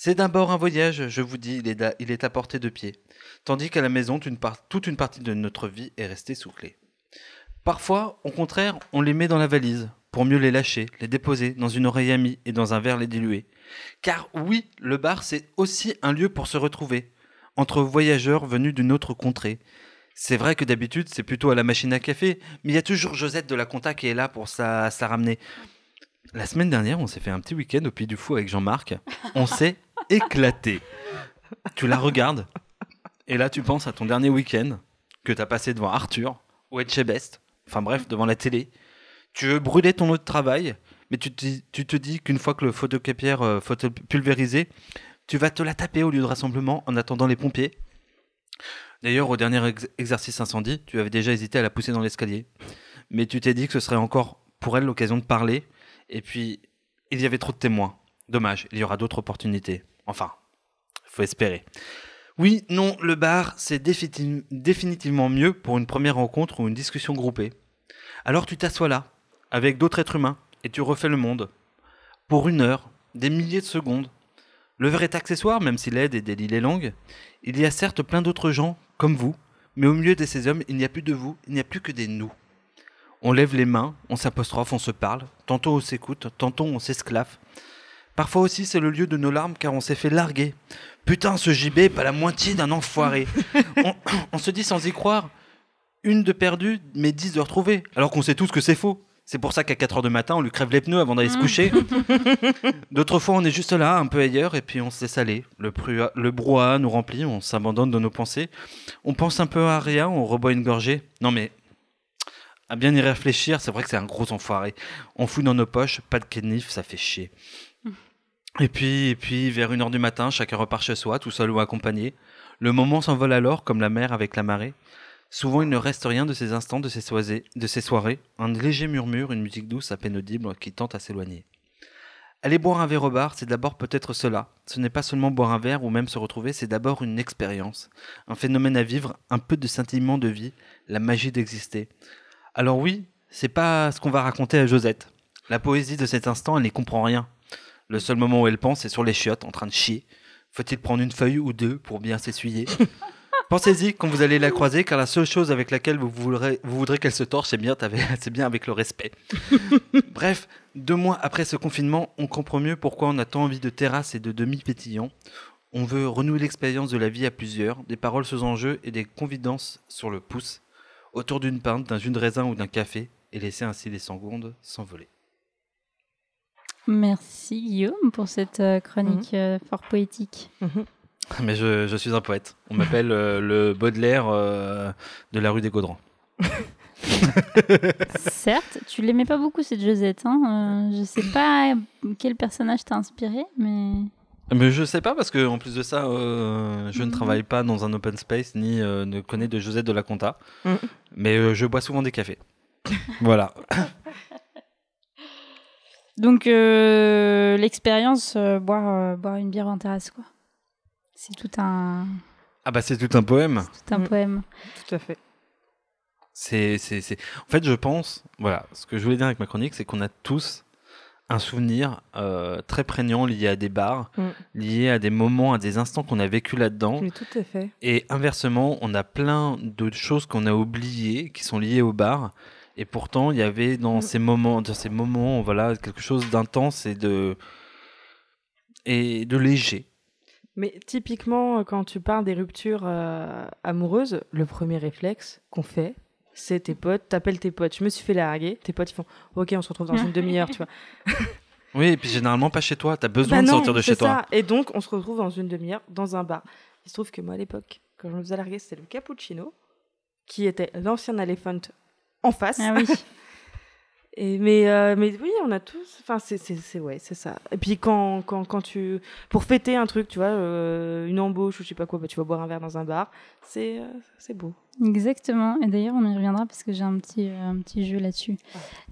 S1: C'est d'abord un voyage, je vous dis, il est, à portée de pied. Tandis qu'à la maison, toute une, partie de notre vie est restée sous clé. Parfois, au contraire, on les met dans la valise, pour mieux les lâcher, les déposer dans une oreille amie et dans un verre les diluer. Car oui, le bar, c'est aussi un lieu pour se retrouver, entre voyageurs venus d'une autre contrée. C'est vrai que d'habitude, c'est plutôt à la machine à café, mais il y a toujours Josette de la Conta qui est là pour ça, ça ramener. La semaine dernière, on s'est fait un petit week-end au Puy du Fou avec Jean-Marc. On s'est éclaté. Tu la regardes, et là, tu penses à ton dernier week-end que tu as passé devant Arthur ou Etchebest, enfin bref, devant la télé. Tu veux brûler ton autre travail, mais tu te, dis- qu'une fois que le photocopieur euh, pulvérisé, tu vas te la taper au lieu de rassemblement en attendant les pompiers. D'ailleurs, au dernier ex- exercice incendie, tu avais déjà hésité à la pousser dans l'escalier. Mais tu t'es dit que ce serait encore pour elle l'occasion de parler. Et puis, il y avait trop de témoins. Dommage, il y aura d'autres opportunités. Enfin, faut espérer. Oui, non, le bar, c'est défini- définitivement mieux pour une première rencontre ou une discussion groupée. Alors tu t'assois là, avec d'autres êtres humains, et tu refais le monde. Pour une heure, des milliers de secondes. Le verre est accessoire, même s'il aide et délie les langues. Il y a certes plein d'autres gens, comme vous, mais au milieu de ces hommes, il n'y a plus de vous, il n'y a plus que des nous. On lève les mains, on s'apostrophe, on se parle, tantôt on s'écoute, tantôt on s'esclave. Parfois aussi c'est le lieu de nos larmes car on s'est fait larguer. Putain, ce JB est pas la moitié d'un enfoiré. on, on se dit sans y croire, une de perdue, mais dix de retrouvée, alors qu'on sait tous que c'est faux. C'est pour ça qu'à 4h du matin, on lui crève les pneus avant d'aller se coucher. D'autres fois, on est juste là, un peu ailleurs, et puis on se laisse aller. Le, prua- le brouhaha nous remplit, on s'abandonne dans nos pensées. On pense un peu à rien, on reboit une gorgée. Non mais, à bien y réfléchir, c'est vrai que c'est un gros enfoiré. On fout dans nos poches, pas de kénif, ça fait chier. Et puis, et puis, vers 1h du matin, chacun repart chez soi, tout seul ou accompagné. Le moment s'envole alors, comme la mer avec la marée. Souvent, il ne reste rien de ces instants, de ces, soirées. Un léger murmure, une musique douce à peine audible qui tente à s'éloigner. Aller boire un verre au bar, c'est d'abord peut-être cela. Ce n'est pas seulement boire un verre ou même se retrouver, c'est d'abord une expérience, un phénomène à vivre, un peu de scintillement de vie, la magie d'exister. Alors oui, c'est pas ce qu'on va raconter à Josette. La poésie de cet instant, elle n'y comprend rien. Le seul moment où elle pense, c'est sur les chiottes, en train de chier. Faut-il prendre une feuille ou deux pour bien s'essuyer Pensez-y quand vous allez la croiser, car la seule chose avec laquelle vous voudrez, vous voudrez qu'elle se torche, c'est bien, avec- c'est bien avec le respect. Bref, deux mois après ce confinement, on comprend mieux pourquoi on a tant envie de terrasse et de demi-pétillants. On veut renouer l'expérience de la vie à plusieurs, des paroles sous enjeu et des confidences sur le pouce, autour d'une pinte, d'un jus de raisin ou d'un café, et laisser ainsi les secondes s'envoler.
S2: Merci Guillaume pour cette euh, chronique euh, fort poétique.
S1: Mais je, je suis un poète. On m'appelle euh, le Baudelaire euh, de la rue des Gaudrans.
S2: Certes, tu l'aimais pas beaucoup cette Josette. Hein. euh, je sais pas quel personnage t'a inspiré, mais
S1: Mais je sais pas parce que en plus de ça, euh, je ne travaille pas dans un open space ni euh, ne connais de Josette de la Conta.
S3: Mhm.
S1: Mais euh, je bois souvent des cafés. voilà.
S2: donc euh, l'expérience euh, boire euh, boire une bière en terrasse quoi. C'est tout un
S1: Ah bah c'est tout un poème.
S2: tout un
S3: Mm.
S2: poème.
S3: Tout à fait.
S1: C'est, c'est, c'est... En fait, je pense, voilà, ce que je voulais dire avec ma chronique, c'est qu'on a tous un souvenir euh, très prégnant lié à des bars,
S3: Mm.
S1: lié à des moments, à des instants qu'on a vécu là-dedans.
S3: Oui, tout à fait.
S1: Et inversement, on a plein de choses qu'on a oubliées qui sont liées au bar. Et pourtant, il y avait dans
S3: Mm.
S1: ces moments, dans ces moments, voilà, quelque chose d'intense et de et de léger.
S3: Mais typiquement, quand tu parles des ruptures euh, amoureuses, le premier réflexe qu'on fait, c'est tes potes, t'appelles tes potes. Je me suis fait larguer, tes potes ils font Ok, on se retrouve dans une demi-heure, tu vois.
S1: Oui, et puis généralement pas chez toi. T'as besoin
S3: Bah
S1: de
S3: non,
S1: sortir de chez
S3: c'est
S1: toi.
S3: ça. Et donc, on se retrouve dans une demi-heure dans un bar. Il se trouve que moi, à l'époque, quand je me faisais larguer, c'était le cappuccino, qui était l'ancien Elephant en face.
S2: Ah oui.
S3: Et mais, euh, mais oui, on a tous. Enfin, c'est, c'est, c'est, ouais, c'est ça. Et puis quand, quand, quand tu. Pour fêter un truc, tu vois, euh, une embauche ou je sais pas quoi, bah, tu vas boire un verre dans un bar. C'est, euh, c'est beau.
S2: Exactement. Et d'ailleurs, on y reviendra parce que j'ai un petit, un petit jeu là-dessus.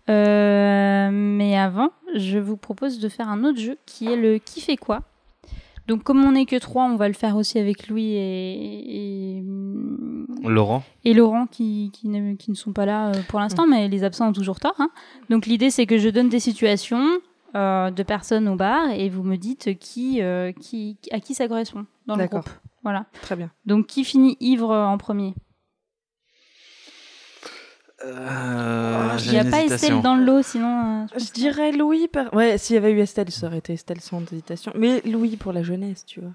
S2: Euh, mais avant, je vous propose de faire un autre jeu qui est le qui fait quoi. Donc, comme on n'est que trois, on va le faire aussi avec Louis et, et,
S1: Laurent.
S2: et Laurent qui, qui, ne, qui ne sont pas là euh, pour l'instant, mais les absents ont toujours tort. hein. Donc, l'idée, c'est que je donne des situations euh, de personnes au bar et vous me dites qui, euh, qui, à qui ça correspond dans le
S3: D'accord.
S2: groupe. Voilà.
S3: Très bien.
S2: Donc, qui finit ivre en premier?
S1: Euh,
S2: Il n'y a pas
S1: hésitation.
S2: Estelle dans le lot, sinon. euh, Je
S3: dirais Louis. Par... Ouais, s'il y avait eu Estelle, ça aurait été Estelle sans hésitation. Mais Louis pour la jeunesse, tu vois.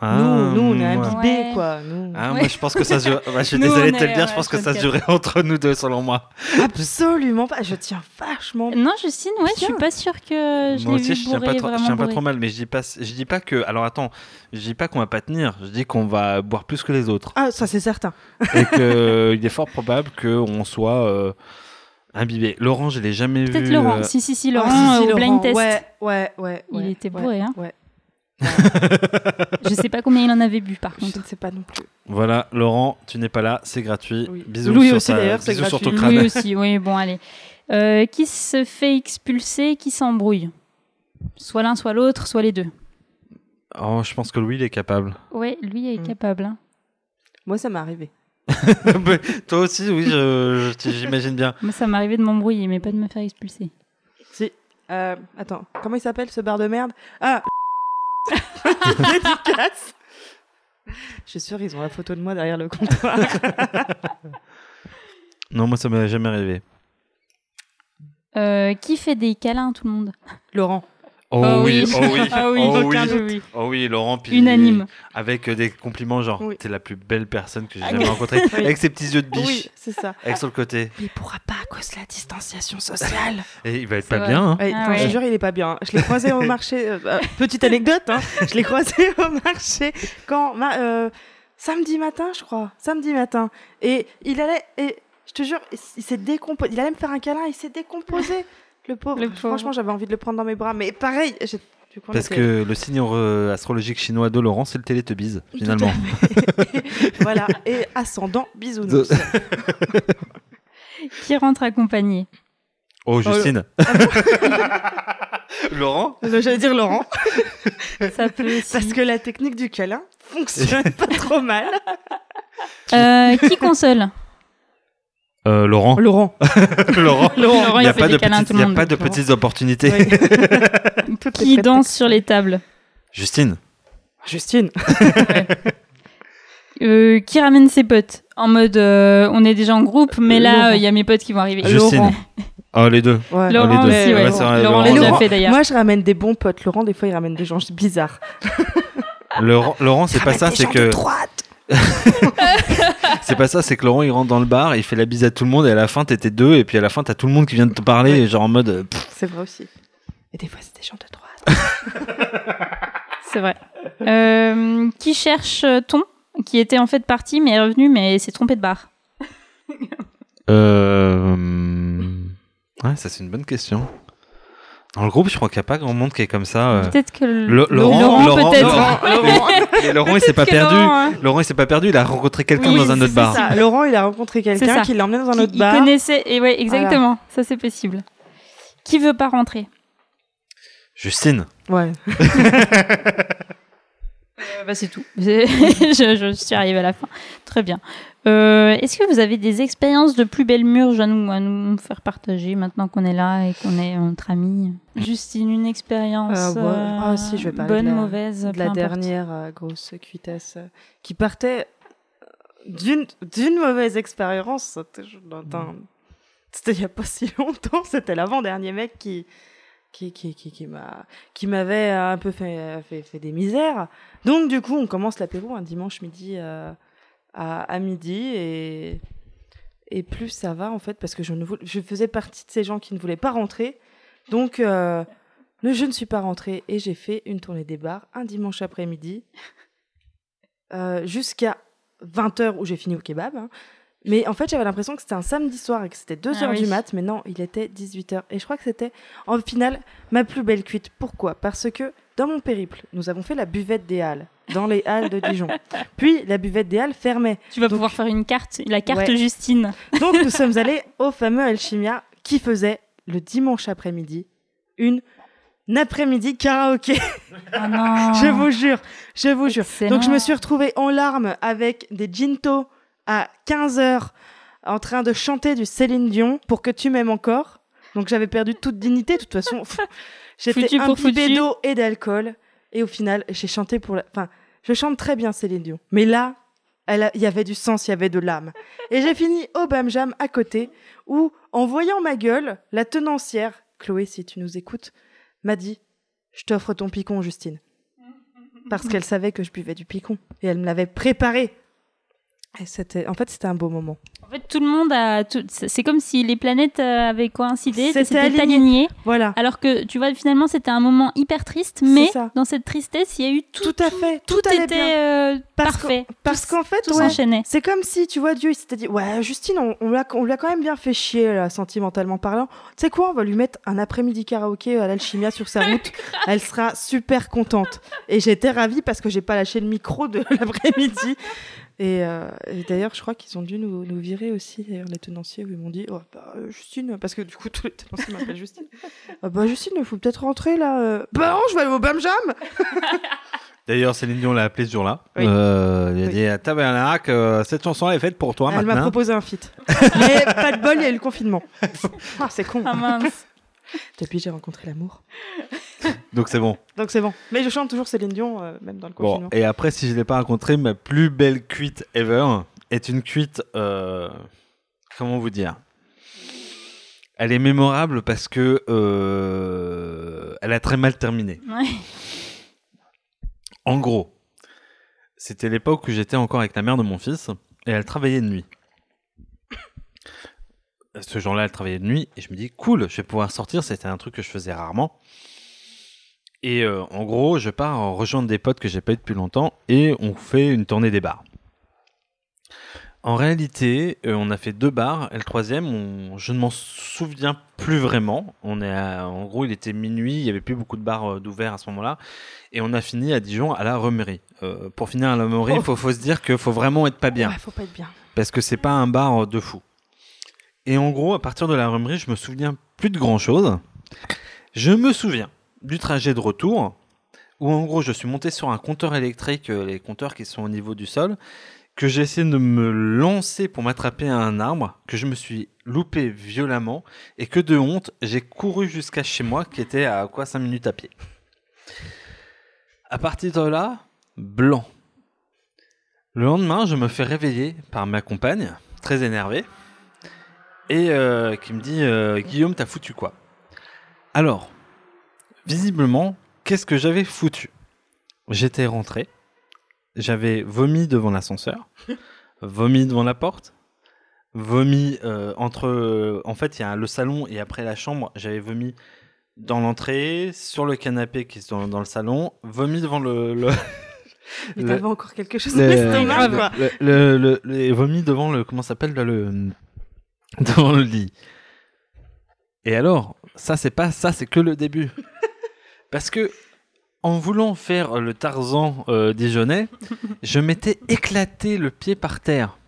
S1: Ah,
S3: nous, nous, on est
S1: moi.
S3: imbibés,
S2: Ouais.
S3: quoi. Nous.
S1: Ah,
S2: Ouais.
S1: moi, je pense que ça se. Bah, je suis
S2: Nous,
S1: désolé
S2: on
S1: de te le dire, je pense que ça se
S2: 24.
S1: jurait entre nous deux, selon moi.
S3: Absolument pas. Je tiens vachement.
S2: Non, Justine, ouais, je suis pas sûre que je
S1: moi aussi,
S2: vu
S1: je tiens
S2: bourré,
S1: pas trop, je tiens pas trop mal, mais je dis pas, je dis pas que. Alors attends, je dis pas qu'on va pas tenir. Je dis qu'on va boire plus que les autres
S3: Ah, ça c'est certain.
S1: et qu'il est fort probable qu'on soit euh, imbibé. Laurent, je l'ai jamais vu.
S2: Peut-être Laurent.
S1: euh,
S2: Si, si, si, Laurent,
S3: Ah, si, si,
S2: au blind
S3: Laurent.
S2: test.
S3: Ouais, ouais, ouais.
S2: Il
S3: ouais,
S2: était
S3: ouais,
S2: bourré, hein.
S3: Ouais.
S2: Je sais pas combien il en avait bu, par
S3: Je
S2: contre.
S3: ne sais pas non plus.
S1: Voilà, Laurent, tu n'es pas là, c'est gratuit.
S3: Oui.
S1: Bisous
S3: Louis
S1: sur
S3: aussi,
S1: ta-
S3: d'ailleurs, c'est
S1: bisous sur ton
S3: gratuit.
S1: crâne.
S2: Lui aussi, oui, bon, allez. Euh, qui se fait expulser, qui s'embrouille? Soit l'un, soit l'autre, soit les deux.
S1: Oh, je pense que Louis, il est capable.
S2: Ouais, lui est
S3: Mm.
S2: capable. hein.
S3: Moi, ça m'est arrivé.
S1: Mais Toi aussi, oui, je- je- j'imagine bien.
S2: Moi, ça m'est arrivé de m'embrouiller, mais pas de me faire expulser.
S3: Si. Euh, attends, comment il s'appelle ce bar de merde? Ah Dédicace Je suis sûre, ils ont la photo de moi derrière le comptoir.
S1: Non, moi, ça m'est jamais arrivé.
S2: Euh, qui fait des câlins à tout le monde?
S3: Laurent.
S1: Oh,
S2: Oh
S1: oui,
S2: oui.
S1: oh oui,
S2: Ah oui,
S1: oh oui. Oh oui, Laurent, puis
S2: Unanime.
S1: avec euh, des compliments genre
S3: Oui.
S1: t'es la plus belle personne que j'ai
S2: Ah
S1: jamais rencontrée,
S3: Oui.
S1: avec ses petits yeux de biche,
S3: Oui, c'est ça.
S1: avec sur le côté.
S3: Mais il pourra pas à cause de la distanciation sociale.
S1: Et il va être pas
S2: vrai.
S1: bien. Hein.
S3: Ouais,
S2: Ah
S3: attends,
S2: ouais.
S3: jure, il est pas bien. Je l'ai croisé au marché. euh, euh, petite anecdote, hein. Je l'ai croisé au marché quand ma- euh, samedi matin, je crois, samedi matin. Et il allait, et je te jure, il s'est décomposé. Il allait me faire un câlin, il s'est décomposé. Le pauvre.
S2: Le pauvre.
S3: Franchement, j'avais envie de le prendre dans mes bras, mais pareil. j'ai- du coup,
S1: Parce
S3: était-
S1: que le signe euh, astrologique chinois de Laurent, c'est le Télétubbies, finalement.
S3: voilà. Et ascendant bisounours.
S2: Qui rentre accompagné?
S1: Oh, Justine. Laurent?
S3: Euh, J'allais dire Laurent,
S2: Ça peut aussi.
S3: parce que la technique du câlin fonctionne pas trop mal.
S2: Euh, qui console?
S1: Euh, Laurent.
S3: Laurent.
S1: Laurent.
S2: Laurent,
S1: Il n'y a pas de petites,
S2: tout
S1: il y a
S2: monde.
S1: pas de
S3: Laurent.
S1: petites opportunités.
S3: Oui.
S2: Qui danse sur les tables?
S1: Justine.
S3: Justine.
S2: Euh, Qui ramène ses potes? En mode, euh, on est déjà en groupe, mais là,
S3: Laurent.
S2: euh, il y a mes potes qui vont arriver.
S1: Justine.
S3: Laurent.
S1: Oh, les deux.
S3: Ouais.
S2: Laurent
S1: les deux.
S2: aussi, ouais.
S1: Ouais, c'est vrai,
S2: Laurent
S1: Laurent.
S2: l'a déjà
S3: Laurent.
S2: fait d'ailleurs.
S3: Moi, je ramène des bons potes. Laurent, des fois, il ramène des gens bizarres.
S1: Laurent, Laurent c'est pas ça, c'est que. c'est pas ça, c'est que Laurent il rentre dans le bar, il fait la bise à tout le monde et à la fin t'étais deux et puis à la fin t'as tout le monde qui vient de te parler
S3: Ouais.
S1: et genre en mode. euh,
S3: C'est vrai aussi. Et des fois, c'est des gens de droite.
S2: C'est vrai. Euh, qui cherche euh, Ton Qui était en fait parti, mais est revenu, mais s'est trompé de bar?
S1: Euh... Ouais, ça c'est une bonne question. Dans le groupe, je crois qu'il n'y a pas grand monde qui est comme ça. euh.
S2: Peut-être que le-
S1: Laurent,
S2: Laurent,
S1: Laurent,
S2: peut-être.
S1: Laurent. Il s'est pas perdu.
S2: Laurent, hein.
S1: Laurent il s'est pas perdu, il a rencontré quelqu'un
S2: Oui,
S1: dans un autre bar.
S3: Ça, Laurent, il a rencontré
S2: C'est
S3: quelqu'un
S2: ça.
S3: qui l'a emmené dans un autre
S2: il
S3: bar.
S2: connaissait, et ouais, exactement. Ça, c'est possible. Qui veut pas rentrer?
S1: Justine.
S3: Ouais.
S2: Bah, c'est tout. je, je suis arrivée à la fin. Très bien. Euh, Est-ce que vous avez des expériences de plus belles murges à nous, à nous faire partager maintenant qu'on est là et qu'on est entre amis Justine, une expérience
S3: Euh, ouais.
S2: euh,
S3: Ah, si, je vais
S2: bonne,
S3: de la-
S2: mauvaise,
S3: de la
S2: importe.
S3: dernière euh, grosse cuitasse euh, qui partait d'une mauvaise expérience. C'était c'était il y a pas si longtemps. C'était l'avant-dernier mec qui qui qui qui, qui m'a qui m'avait un peu fait, fait fait des misères. Donc du coup, on commence l'apéro un dimanche midi euh, à, à midi et et plus ça va en fait parce que je ne je faisais partie de ces gens qui ne voulaient pas rentrer. Donc euh, le je ne suis pas rentrée et j'ai fait une tournée des bars un dimanche après-midi euh, jusqu'à 20h où j'ai fini au kebab. hein. Mais en fait, j'avais l'impression que c'était un samedi soir et que c'était 2h
S2: Ah oui.
S3: du mat, mais non, il était 18h. Et je crois que c'était, en final, ma plus belle cuite. Pourquoi? Parce que dans mon périple, nous avons fait la buvette des Halles, dans les Halles de Dijon. Puis la buvette des Halles fermait.
S2: Tu vas
S3: Donc-
S2: pouvoir faire une carte, la carte
S3: Ouais.
S2: Justine.
S3: Donc nous sommes allés au fameux Alchimia qui faisait le dimanche après-midi une après-midi karaoké.
S2: Oh non.
S3: Je vous jure, je vous jure.
S2: Excellent.
S3: Donc je me suis retrouvée en larmes avec des ginto à 15h en train de chanter du Céline Dion pour que tu m'aimes encore. Donc j'avais perdu toute dignité de toute façon. J'étais imbibée d'eau et d'alcool et au final j'ai chanté pour la... Enfin, je chante très bien Céline Dion. Mais là, il y avait du sens, il y avait de l'âme. Et j'ai fini au Bam Jam à côté où, en voyant ma gueule, la tenancière, Chloé, si tu nous écoutes, m'a dit Je t'offre ton picon, Justine. Parce qu'elle savait que je buvais du picon. Et elle me l'avait préparé. Et c'était, en fait, c'était un beau moment.
S2: En fait, tout le monde a. tout- C'est comme si les planètes euh, avaient coïncidé,
S3: C'était aligné.
S2: aligné.
S3: Voilà.
S2: Alors que, tu vois, finalement, c'était un moment hyper triste, mais dans cette tristesse, il y a eu tout.
S3: Tout à fait. Tout,
S2: Tout,
S3: allait
S2: était
S3: bien.
S2: euh,
S3: Parce
S2: parfait.
S3: Parce qu'en fait,
S2: tout
S3: ouais,
S2: s'enchaînait.
S3: c'est comme si, tu vois, Dieu, il s'était dit Ouais, Justine, on, on, l'a- on lui a quand même bien fait chier, là, sentimentalement parlant. Tu sais quoi, on va lui mettre un après-midi karaoké à l'alchimia sur sa route. Elle sera super contente. Et j'étais ravie parce que j'ai pas lâché le micro de l'après-midi. Et, euh, et d'ailleurs, je crois qu'ils ont dû nous, nous virer aussi, d'ailleurs, les tenanciers, où ils m'ont dit oh, bah, Justine, parce que du coup, tous les tenanciers m'appellent Justine. Ah bah, Justine, il faut peut-être rentrer là. euh. Bah non, je vais aller au Bam Jam
S1: D'ailleurs, Céline Dion l'a appelé ce jour-là.
S3: Oui.
S1: Euh, il a
S3: Oui.
S1: dit à Tabernac, euh, cette chanson elle est faite pour toi
S3: Elle m'a
S1: maintenant.
S3: proposé un feat. Mais pas de bol, il y a eu le confinement. Ah, c'est con.
S2: Ah mince.
S3: Depuis, j'ai rencontré l'amour.
S1: Donc c'est bon.
S3: Donc c'est bon. Mais je chante toujours Céline Dion, euh, même dans le
S1: Bon,
S3: confinement.
S1: et après, si je l'ai pas rencontré, ma plus belle cuite ever est une cuite. euh, comment vous dire? Elle est mémorable parce que euh, elle a très mal terminé.
S2: Ouais.
S1: En gros, c'était l'époque où j'étais encore avec la mère de mon fils et elle travaillait de nuit. Ce jour-là, elle travaillait de nuit et je me dis cool, je vais pouvoir sortir. C'était un truc que je faisais rarement. Et euh, en gros, je pars en rejoindre des potes que j'ai pas eu depuis longtemps et on fait une tournée des bars. En réalité, euh, on a fait deux bars et le troisième, on- je ne m'en souviens plus vraiment. On est à- en gros, il était minuit, il y avait plus beaucoup de bars euh, d'ouverts à ce moment-là et on a fini à Dijon à la Remerie. Euh, pour finir à la Remerie, il
S3: Oh.
S1: faut, faut se dire qu'il faut vraiment être pas bien
S3: Ouais, faut pas être bien.
S1: parce que c'est pas un bar de fou. Et en gros, à partir de la remerie, je me souviens plus de grand chose. Je me souviens du trajet de retour, où en gros je suis monté sur un compteur électrique, euh, les compteurs qui sont au niveau du sol, que j'ai essayé de me lancer pour m'attraper à un arbre, que je me suis loupé violemment, et que de honte, j'ai couru jusqu'à chez moi, qui était à quoi 5 minutes à pied. À partir de là, blanc. Le lendemain, je me fais réveiller par ma compagne, très énervée, et euh, qui me dit euh, Guillaume, t'as foutu quoi? Alors, visiblement, qu'est-ce que j'avais foutu? J'étais rentré, j'avais vomi devant l'ascenseur, vomi devant la porte, vomi euh, entre. euh, en fait, il y a le salon et après la chambre, j'avais vomi dans l'entrée, sur le canapé qui est dans, dans le salon, vomi devant le. le
S3: Mais t'avais encore quelque chose
S1: le-
S3: dans l'estomac,
S1: le-
S3: quoi.
S1: le, le, le- le- et vomi devant le comment ça s'appelle là, le devant le lit. Et alors, ça c'est pas ça, c'est que le début. Parce que en voulant faire le Tarzan euh, dijonnais, je m'étais éclaté le pied par terre.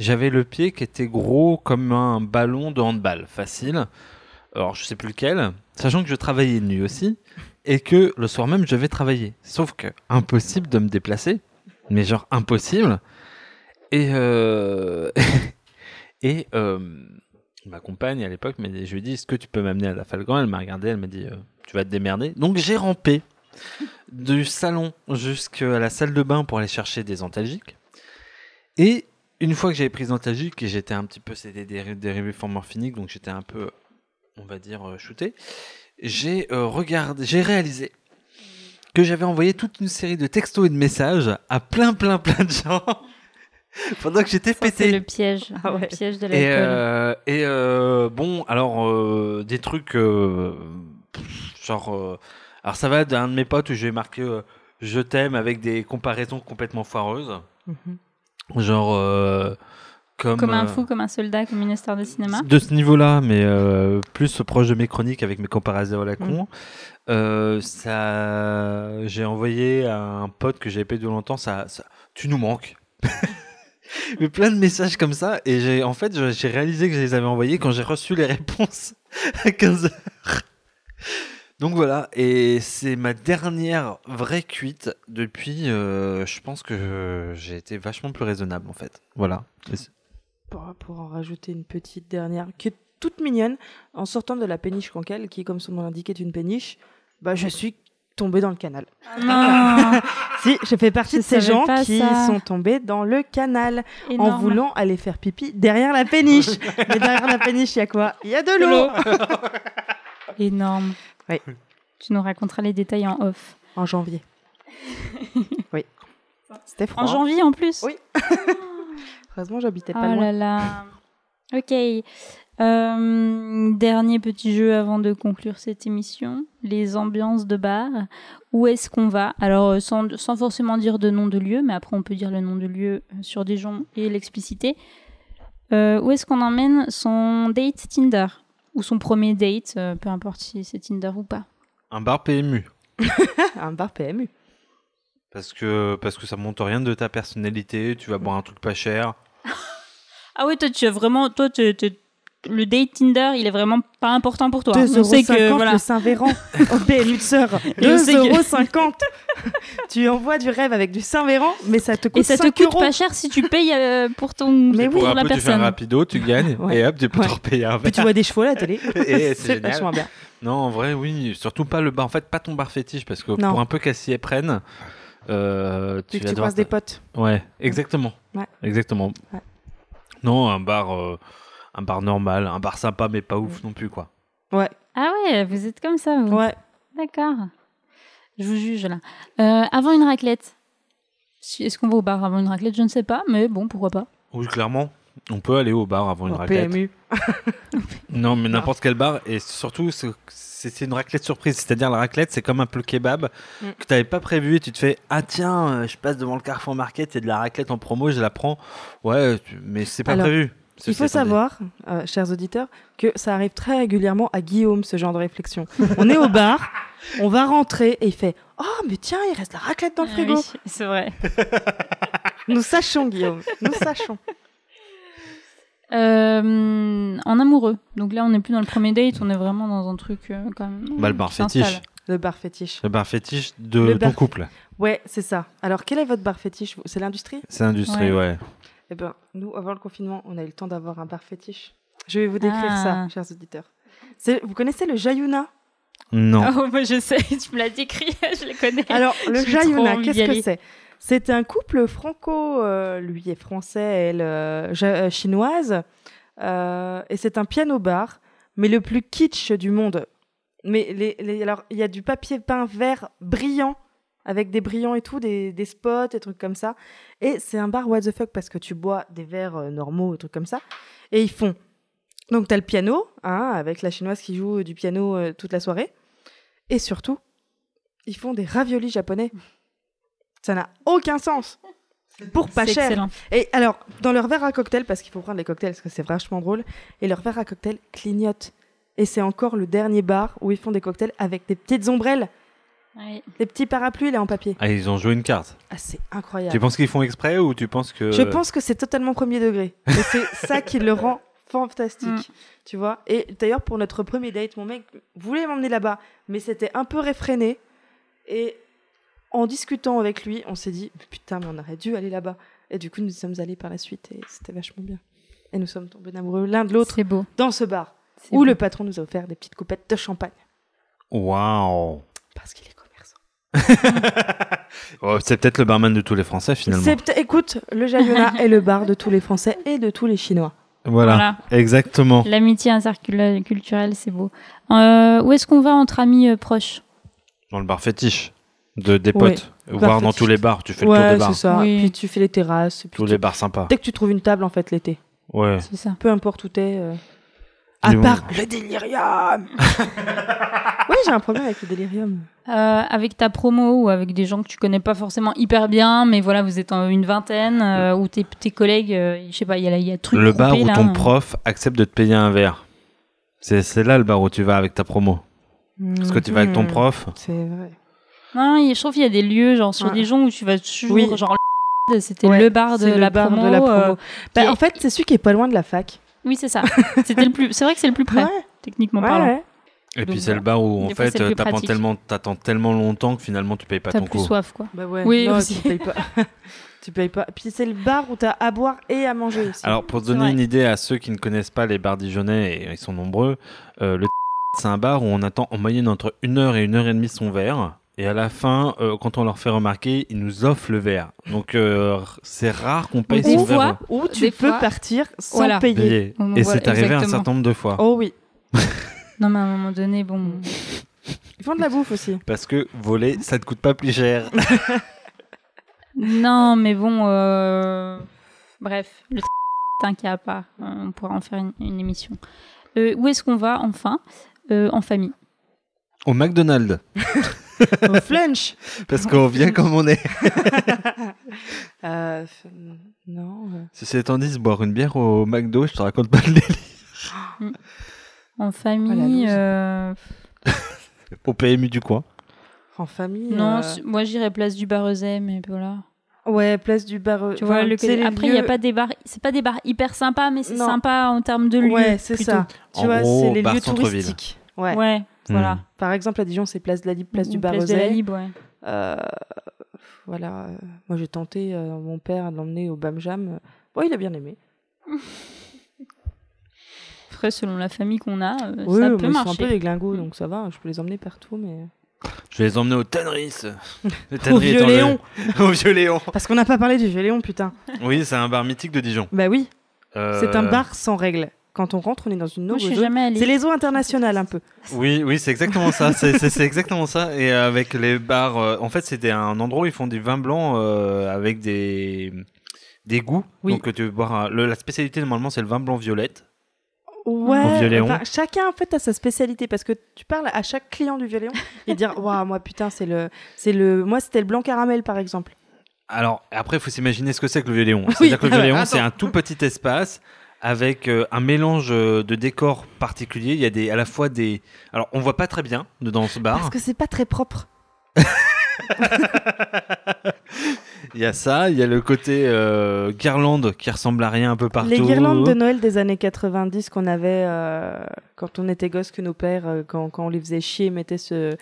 S1: J'avais le pied qui était gros comme un ballon de handball, facile. Alors je sais plus lequel, sachant que je travaillais de nuit aussi et que le soir même je vais travailler. Sauf que impossible de me déplacer, mais genre impossible. Et euh... et euh, ma compagne à l'époque, je lui ai dit est-ce que tu peux m'amener à la Falcon? Elle m'a regardé, elle m'a dit euh, tu vas te démerder. Donc j'ai rampé du salon jusqu'à la salle de bain pour aller chercher des antalgiques. Et une fois que j'avais pris des antalgiques et j'étais un petit peu, c'était des dérivés morphiniques, donc j'étais un peu, on va dire, euh, shooté, j'ai regardé, j'ai réalisé que j'avais envoyé toute une série de textos et de messages à plein, plein, plein de gens pendant que j'étais
S2: Ça, c'est
S1: pété.
S2: le piège.
S3: Ah ouais.
S2: Le piège de
S1: Et,
S2: l'alcool.
S1: euh, et euh, bon, alors euh, des trucs euh, genre, euh, alors ça va d'un de mes potes où j'ai marqué euh, je t'aime avec des comparaisons complètement foireuses,
S3: Mhm.
S1: genre euh, comme
S2: Comme un
S1: euh,
S2: fou, comme un soldat, comme une star de cinéma.
S1: de ce niveau-là, mais euh, plus proche de mes chroniques avec mes comparaisons à la con. Euh, ça, j'ai envoyé à un pote que j'avais pas depuis longtemps. Ça, ça, tu nous manques. mais plein de messages comme ça, et j'ai, en fait, j'ai réalisé que je les avais envoyés quand j'ai reçu les réponses à 15 heures. Donc voilà, et c'est ma dernière vraie cuite depuis. euh, je pense que j'ai été vachement plus raisonnable en fait. Voilà.
S3: Pour, pour en rajouter une petite dernière, qui est toute mignonne, en sortant de la péniche cancale, qui, comme son nom l'indique, est une péniche, bah, je suis tombée dans le canal.
S2: Non,
S3: Si, je fais partie
S2: Je
S3: de ces gens qui
S2: ça.
S3: sont tombés dans le canal en voulant aller faire pipi derrière la péniche. Mais derrière la péniche, il y a quoi? Il y a de l'eau
S2: Énorme.
S3: Oui.
S2: Tu nous raconteras les détails en off.
S3: En janvier. oui. C'était froid.
S2: En janvier en plus?
S3: Oui. Heureusement, j'habitais
S2: Oh
S3: pas loin.
S2: là là. Ok. Euh, dernier petit jeu avant de conclure cette émission. Les ambiances de bar. Où est-ce qu'on va? Alors, euh, sans, sans forcément dire de nom de lieu, mais après on peut dire le nom de lieu euh, sur Dijon et l'expliciter. Euh, où est-ce qu'on emmène son date Tinder? Ou son premier date, euh, peu importe si c'est Tinder ou pas.
S1: Un bar PMU.
S3: Un bar PMU.
S1: Parce que, parce que ça montre rien de ta personnalité, tu vas boire un truc pas cher.
S2: Ah oui, toi, tu as vraiment. Toi, tu- le date Tinder, il est vraiment pas important pour toi.
S3: 2,50
S2: On sait que.
S3: euros
S2: Voilà.
S3: le Saint-Véran au PMU de sœur.
S2: Et on sait que-
S3: 2,50 Tu envoies du rêve avec du Saint-Véran, mais ça te coûte
S2: Et ça te
S3: 5
S2: coûte
S3: euros.
S2: pas cher si tu payes euh, pour ton
S3: Mais
S2: pour
S3: oui.
S1: Pour
S2: la
S1: peu, tu fais un
S2: personne.
S1: rapido, tu gagnes,
S3: Ouais.
S1: et hop, tu peux
S3: Ouais.
S1: te repayer un
S3: Puis
S1: verre.
S3: tu vois des chevaux à la télé.
S1: Et c'est
S3: vachement bien.
S1: Non, en vrai, oui. Surtout pas le bar. En fait, pas ton bar fétiche, parce que
S3: Non.
S1: pour un peu qu'elle s'y éprenne, euh, tu vas
S3: tu croises des
S1: te-
S3: potes.
S1: Ouais, exactement.
S3: Ouais.
S1: Exactement.
S3: Ouais.
S1: Non, un bar, euh, un bar normal, un bar sympa, mais pas ouf non plus, quoi.
S3: Ouais,
S2: Ah ouais, vous êtes comme ça, vous.
S3: ouais.
S2: D'accord. Je vous juge là. Euh, avant une raclette. Si- Est-ce qu'on va au bar avant une raclette? Je ne sais pas, mais bon, pourquoi pas.
S1: Oui, clairement. On peut aller au bar avant une
S3: Au
S1: raclette.
S3: PMU.
S1: Non, mais n'importe quel bar. Et surtout, c'est une raclette surprise. C'est-à-dire, la raclette, c'est comme un peu le kebab
S3: Mm.
S1: que tu n'avais pas prévu et tu te fais Ah, tiens, euh, je passe devant le Carrefour Market, il y a de la raclette en promo, je la prends. Ouais, mais c'est pas
S3: Alors,
S1: prévu.
S3: Il faut savoir, euh, chers auditeurs, que ça arrive très régulièrement à Guillaume, ce genre de réflexion. On est au bar, on va rentrer et il fait Oh, mais tiens, il reste la raclette dans le
S2: Ah
S3: frigo.
S2: oui, c'est vrai.
S3: Nous sachons, Guillaume, nous sachons.
S2: Euh, en amoureux. Donc là, on n'est plus dans le premier date, on est vraiment dans un truc euh, quand même.
S1: Bah, le bar fétiche.
S3: Le bar fétiche.
S1: Le bar fétiche de ton
S3: bar-
S1: couple.
S3: Ouais, c'est ça. Alors, quel est votre bar fétiche? C'est l'industrie?
S1: C'est l'industrie, ouais.
S3: Eh ben, nous, avant le confinement, on a eu le temps d'avoir un bar fétiche. Je vais vous décrire
S2: Ah.
S3: ça, chers auditeurs. C'est- Vous connaissez le Jayuna?
S1: Non.
S2: Oh, moi je sais, tu me l'as décrit, je le connais.
S3: Alors, le Jayuna, qu'est-ce que c'est? C'est un couple franco, euh, lui est français, elle euh, ja- euh, chinoise, euh, et c'est un piano-bar, mais le plus kitsch du monde. Mais les, les- alors, il y a du papier peint vert brillant, avec des brillants et tout, des, des spots, des trucs comme ça. Et c'est un bar what the fuck parce que tu bois des verres euh, normaux, des trucs comme ça. Et ils font. Donc, tu as le piano, hein, avec la chinoise qui joue du piano euh, toute la soirée. Et surtout, ils font des raviolis japonais. Ça n'a aucun sens. Pour pas cher.
S2: excellent.
S3: Et alors, dans leur verre à cocktail, parce qu'il faut prendre les cocktails, parce que c'est vachement drôle, et leur verre à cocktail clignote. Et c'est encore le dernier bar où ils font des cocktails avec des petites ombrelles, Des petits parapluies là en papier.
S1: Ah, ils ont joué une carte.
S3: Ah, c'est incroyable.
S1: Tu penses qu'ils font exprès ou tu penses que.
S3: Je pense que c'est totalement premier degré. Et c'est ça qui le rend fantastique.
S2: Mm.
S3: Tu vois Et d'ailleurs, pour notre premier date, mon mec voulait m'emmener là-bas, mais c'était un peu réfréné. Et en discutant avec lui, on s'est dit putain, mais on aurait dû aller là-bas. Et du coup, nous y sommes allés par la suite et c'était vachement bien. Et nous sommes tombés amoureux l'un de l'autre dans ce bar
S2: c'est
S3: où
S2: beau.
S3: le patron nous a offert des petites coupettes de champagne.
S1: Waouh.
S3: Parce qu'il est.
S1: Oh, c'est peut-être le barman de tous les Français finalement.
S3: Écoute, le Jayona est le bar de tous les Français et de tous les Chinois.
S1: Voilà.
S2: Voilà.
S1: Exactement.
S2: L'amitié interculturelle, c'est beau. Euh, où est-ce qu'on va entre amis euh, proches?
S1: Dans le bar fétiche. De, des
S3: Ouais,
S1: potes.
S3: bar
S1: Voir dans
S3: fétiche.
S1: tous les bars. Tu fais le tour
S3: Ouais,
S1: des bars.
S3: c'est ça.
S2: Oui.
S3: Puis tu fais les terrasses. puis
S1: Tous
S3: tu-
S1: les bars sympas.
S3: Dès que tu trouves une table, en fait, l'été.
S1: Ouais.
S2: C'est ça.
S3: Peu importe où t'es. euh. À part le délirium Oui, j'ai un problème avec le délirium.
S2: Euh, avec ta promo ou avec des gens que tu connais pas forcément hyper bien, mais voilà, vous êtes en une vingtaine, euh, ou tes, tes collègues, euh, je sais pas, il y a, il y a truc
S1: Le bar où
S2: là,
S1: ton prof accepte de te payer un verre. C'est c'est là le bar où tu vas avec ta promo. Parce que tu vas avec ton
S3: Mhm.
S1: prof.
S3: C'est vrai.
S2: Non, il- je trouve qu'il y a des lieux, genre sur
S3: Ouais.
S2: des gens où tu vas toujours,
S3: Oui.
S2: genre c'était
S3: Ouais,
S2: le bar de
S3: c'est le
S2: la
S3: bar
S2: promo.
S3: de la promo.
S2: euh,
S3: Bah, En fait, c'est celui qui est pas loin de la fac.
S2: Oui, c'est ça. C'était le plus. C'est vrai que c'est le plus près,
S3: Ouais,
S2: techniquement
S3: ouais,
S2: parlant.
S3: ouais.
S1: Et puis c'est le bar où en fait t'attends tellement, t'attends tellement longtemps que finalement tu payes pas
S2: T'as
S1: ton
S2: plus
S1: coup.
S2: soif, quoi.
S3: Bah ouais.
S2: Oui,
S3: non,
S2: aussi.
S3: tu payes pas. tu payes pas. Puis c'est le bar où t'as à boire et à manger aussi.
S1: Alors pour
S2: C'est
S1: donner
S2: vrai.
S1: une idée à ceux qui ne connaissent pas les bars dijonnais, et ils sont nombreux, euh, le c'est un bar où on attend en moyenne entre une heure et une heure et demie son verre. Et à la fin, euh, quand on leur fait remarquer, ils nous offrent le verre. Donc euh, c'est rare qu'on paye son
S2: fois,
S1: verre.
S3: Où tu
S2: Des
S3: peux
S2: fois-
S3: partir sans
S2: Voilà.
S3: payer.
S1: Et
S2: voit
S1: c'est arrivé un certain nombre de fois.
S3: Oh oui.
S2: Non, mais à un moment donné, bon.
S3: Ils font de la bouffe aussi.
S1: Parce que voler, ça te coûte pas plus cher.
S2: Non, mais bon. euh, Bref, le cas à part. On pourra en faire une, une émission. Euh, où est-ce qu'on va enfin Euh, En famille?
S1: Au McDonald's.
S3: Au flunch.
S1: Parce qu'on vient comme on est.
S3: Euh, f- non.
S1: Si c'est étant dit, se boire une bière au McDo, je te raconte pas le délire.
S2: En
S3: Oh,
S2: famille.
S3: loose.
S2: euh,
S1: Au PMU du coin.
S3: En famille.
S2: Non,
S3: euh,
S2: moi j'irais place du Barrezet, mais voilà.
S3: Ouais, place du bar.
S2: Tu
S3: enfin,
S2: vois, le après il y a
S3: lieux-
S2: pas des bars, c'est pas des bars hyper sympas, mais c'est sympa en termes de lieux.
S3: Ouais, c'est ça. Tu
S1: En
S3: vois,
S1: gros,
S3: c'est les lieux touristiques. Ouais.
S2: Ouais, voilà.
S1: Hmm.
S3: Par exemple, à Dijon, c'est place de la Libre, place du
S2: Ou place de la. Libre, ouais.
S3: Euh, voilà. euh, Moi, j'ai tenté euh, mon père de l'emmener au Bamjam. Bon, il a bien aimé.
S2: Après, selon la famille qu'on a, euh,
S3: Oui,
S2: ça
S3: mais
S2: peut
S3: ils sont un
S2: marcher.
S3: peu des glingos, donc ça va. Je peux les emmener partout, mais.
S1: Je vais les emmener au Tanneries. Le
S3: Au Vieux
S1: étant le-
S3: Léon.
S1: au Vieux Léon.
S3: Parce qu'on n'a pas parlé du Vieux Léon, putain.
S1: Oui, c'est un bar mythique de Dijon.
S3: Bah oui,
S1: Euh,
S3: c'est un bar sans règles. Quand on rentre, on est dans une
S2: suis
S3: zone.
S2: jamais allée.
S3: C'est les eaux internationales un peu.
S1: Oui, oui, c'est exactement ça. C'est exactement ça. Et avec les bars, euh, en fait, c'était un endroit où ils font du vin blanc euh, avec des des goûts.
S3: Oui.
S1: Donc tu veux boire le- la spécialité normalement c'est le vin blanc violette.
S3: Ouais, enfin, chacun en fait a sa spécialité parce que tu parles à chaque client du Vieux Léon et dire waouh moi putain c'est le c'est le moi c'était le blanc caramel par exemple.
S1: Alors après, il faut s'imaginer ce que c'est que le Vieux Léon.
S3: Oui,
S1: C'est-à-dire que le Vieux
S3: alors,
S1: Léon,
S3: attends.
S1: c'est un tout petit espace avec euh, un mélange euh, de décors particuliers. Il y a des, à la fois des. Alors, on voit pas très bien dedans ce bar.
S3: Parce que c'est pas très propre.
S1: Il y a ça. Il y a le côté euh, guirlande qui ressemble à rien un peu partout.
S3: Les guirlandes de Noël des années 90 qu'on avait euh, quand on était gosse que nos pères quand, quand on les faisait chier mettaient ce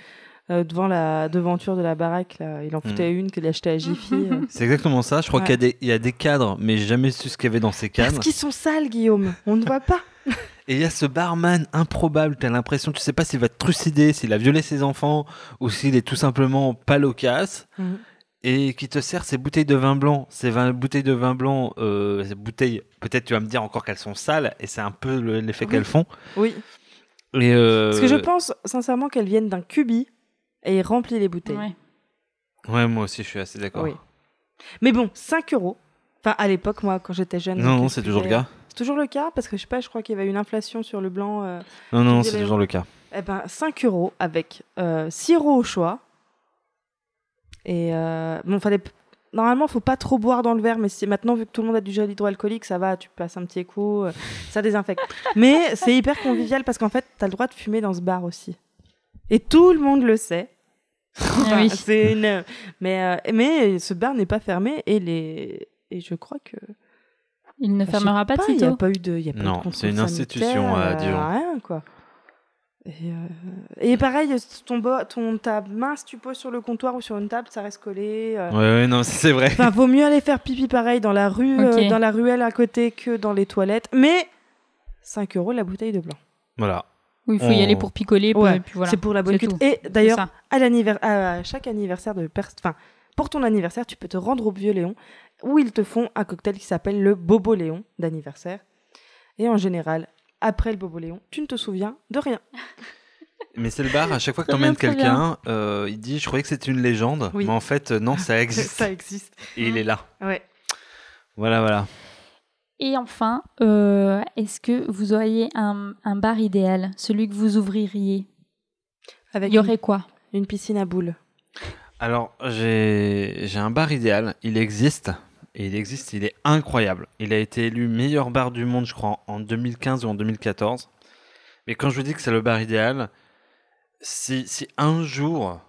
S3: euh, devant la devanture de la baraque. Là. Il en foutait une qu'il achetait à Jiffy. euh.
S1: C'est exactement ça. Je crois
S3: Ouais.
S1: qu'il y, a des- il y a des cadres, mais j'ai jamais su ce qu'il y avait dans ces cadres.
S3: Parce qu'ils sont sales, Guillaume. On ne voit pas.
S1: Et il y a ce barman improbable. T'as l'impression, tu sais pas s'il va te trucider, s'il a violé ses enfants, ou s'il est tout simplement pas loquace.
S3: Mhm.
S1: Et qui te sert ces bouteilles de vin blanc. Ces vin- bouteilles de vin blanc, euh, ces bouteilles, peut-être tu vas me dire encore qu'elles sont sales, et c'est un peu le- l'effet
S3: Oui.
S1: qu'elles font.
S3: Oui.
S1: Et euh,
S3: Parce que je pense sincèrement qu'elles viennent d'un cubi et il remplit les bouteilles.
S2: Ouais.
S1: Ouais, moi aussi, je suis assez d'accord.
S3: Oui. Mais bon, 5 euros. Enfin, à l'époque, moi, quand j'étais jeune.
S1: Non, non,
S3: euh,
S1: c'est toujours le cas.
S3: C'est toujours le cas parce que je sais pas, je crois qu'il y avait une inflation sur le blanc. euh,
S1: Non, non, c'est toujours le cas.
S3: Eh ben, 5 euros avec euh, sirop au choix. Et euh, bon, fallait. Normalement, faut pas trop boire dans le verre, mais c'est maintenant, vu que tout le monde a du gel hydroalcoolique, ça va, tu passes un petit coup, euh, ça désinfecte. mais c'est hyper convivial parce qu'en fait, t'as le droit de fumer dans ce bar aussi. Et tout le monde le sait.
S2: Ah
S3: Enfin,
S2: oui.
S3: c'est une... mais, euh, mais ce bar n'est pas fermé et, les... et je crois que.
S2: Il ne
S3: Bah,
S2: fermera pas
S3: Il n'y a pas eu de. y a pas eu de
S1: Non, c'est une institution à
S3: euh,
S1: Dijon.
S3: Rien, quoi. Et, euh, et pareil, ton, bo- ton, ta main, si tu poses sur le comptoir ou sur une table, ça reste collé. euh.
S1: Ouais, ouais, non, c'est vrai.
S3: Enfin, vaut mieux aller faire pipi pareil dans la rue, euh, dans la ruelle à côté que dans les toilettes. Mais 5 euros la bouteille de blanc.
S1: Voilà.
S2: Oui, il faut y aller pour picoler.
S3: Ouais,
S2: et puis voilà.
S3: C'est pour la bonne cuite.
S2: tout.
S3: Et d'ailleurs, à, chaque anniversaire de enfin, pour ton anniversaire, tu peux te rendre au Vieux Léon où ils te font un cocktail qui s'appelle le Bobo Léon d'anniversaire. Et en général, après le Bobo Léon, tu ne te souviens de rien.
S1: Mais c'est le bar, à chaque fois que t'emmènes quelqu'un, euh, il dit Je croyais que c'était une légende,
S3: Oui.
S1: mais en fait, euh, non, ça existe.
S3: Ça existe.
S1: Et il est là.
S3: Ouais.
S1: Voilà, voilà.
S2: Et enfin, euh, est-ce que vous auriez un, un bar idéal, celui que vous ouvririez
S3: Avec
S2: Il y aurait quoi?
S3: une, piscine à boules.
S1: Alors, j'ai j'ai un bar idéal, il existe. Et il existe, il est incroyable. Il a été élu meilleur bar du monde, je crois, en 2015 ou en 2014. Mais quand je vous dis que c'est le bar idéal, si, si un jour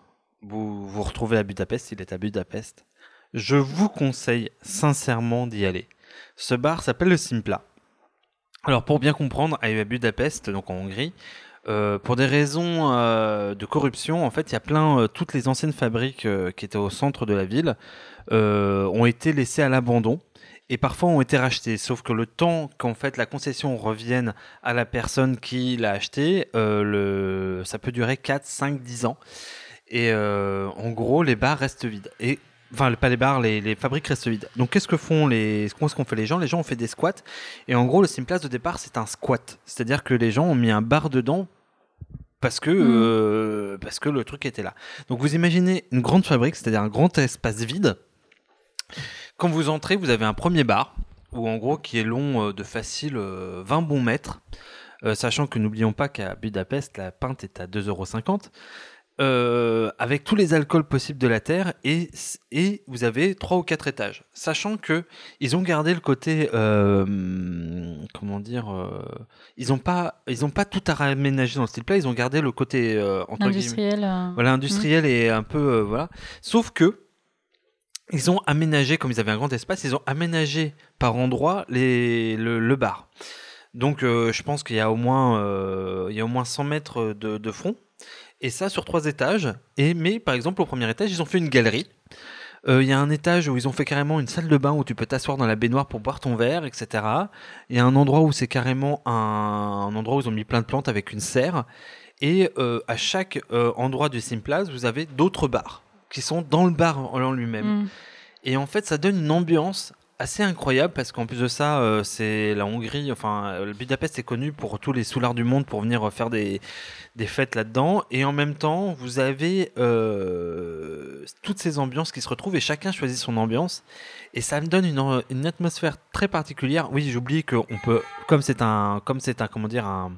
S1: vous vous retrouvez à Budapest, il est à Budapest, je vous conseille sincèrement d'y aller. Ce bar s'appelle le Simpla. Alors pour bien comprendre, à Budapest, donc en Hongrie, euh, pour des raisons euh, de corruption, en fait, il y a plein, euh, toutes les anciennes fabriques qui étaient au centre de la ville ont été laissées à l'abandon et parfois ont été rachetées. Sauf que le temps qu'en fait la concession revienne à la personne qui l'a acheté, le, ça peut durer 4, 5, 10 ans. Et en gros, les bars restent vides. Et Enfin, pas les bars, les, les fabriques restent vides. Donc, qu'est-ce que font les, qu'est-ce qu'on fait les gens? Les gens ont fait des squats. Et en gros, le Simplace de départ, c'est un squat. C'est-à-dire que les gens ont mis un bar dedans parce que, euh, parce que le truc était là. Donc, vous imaginez une grande fabrique, c'est-à-dire un grand espace vide. Quand vous entrez, vous avez un premier bar, où en gros, qui est long euh, de facile euh, 20 bons mètres. Euh, sachant que n'oublions pas qu'à Budapest, la pinte est à 2,50€. Euh, avec tous les alcools possibles de la terre et, et vous avez trois ou quatre étages. Sachant que ils ont gardé le côté euh, comment dire, euh, ils ont pas ils ont pas tout à réaménager dans le style plat, ils ont gardé le côté entre
S2: Industriel.
S1: voilà, industriel et un peu voilà. Sauf que ils ont aménagé, comme ils avaient un grand espace, ils ont aménagé par endroits les, le, le bar. Donc, je pense qu'il y a au moins, il y a au moins 100 mètres de, de front. Et ça sur trois étages. Et mais par exemple, au premier étage, ils ont fait une galerie. Euh, Il y a un étage où ils ont fait carrément une salle de bain où tu peux t'asseoir dans la baignoire pour boire ton verre, etc. Il y a un endroit où c'est carrément un, un endroit où ils ont mis plein de plantes avec une serre. Et euh, à chaque euh, endroit du Simplace, vous avez d'autres bars qui sont dans le bar en en lui-même.
S2: mm.
S1: Et en fait, ça donne une ambiance assez incroyable parce qu'en plus de ça, euh, c'est la Hongrie, enfin, euh, Budapest est connu pour tous les soulards du monde pour venir euh, faire des, des fêtes là-dedans. Et en même temps, vous avez toutes ces ambiances qui se retrouvent et chacun choisit son ambiance. Et ça me donne une, une atmosphère très particulière. Oui, j'oublie qu'on peut, comme c'est un, comme c'est un, comment dire, un,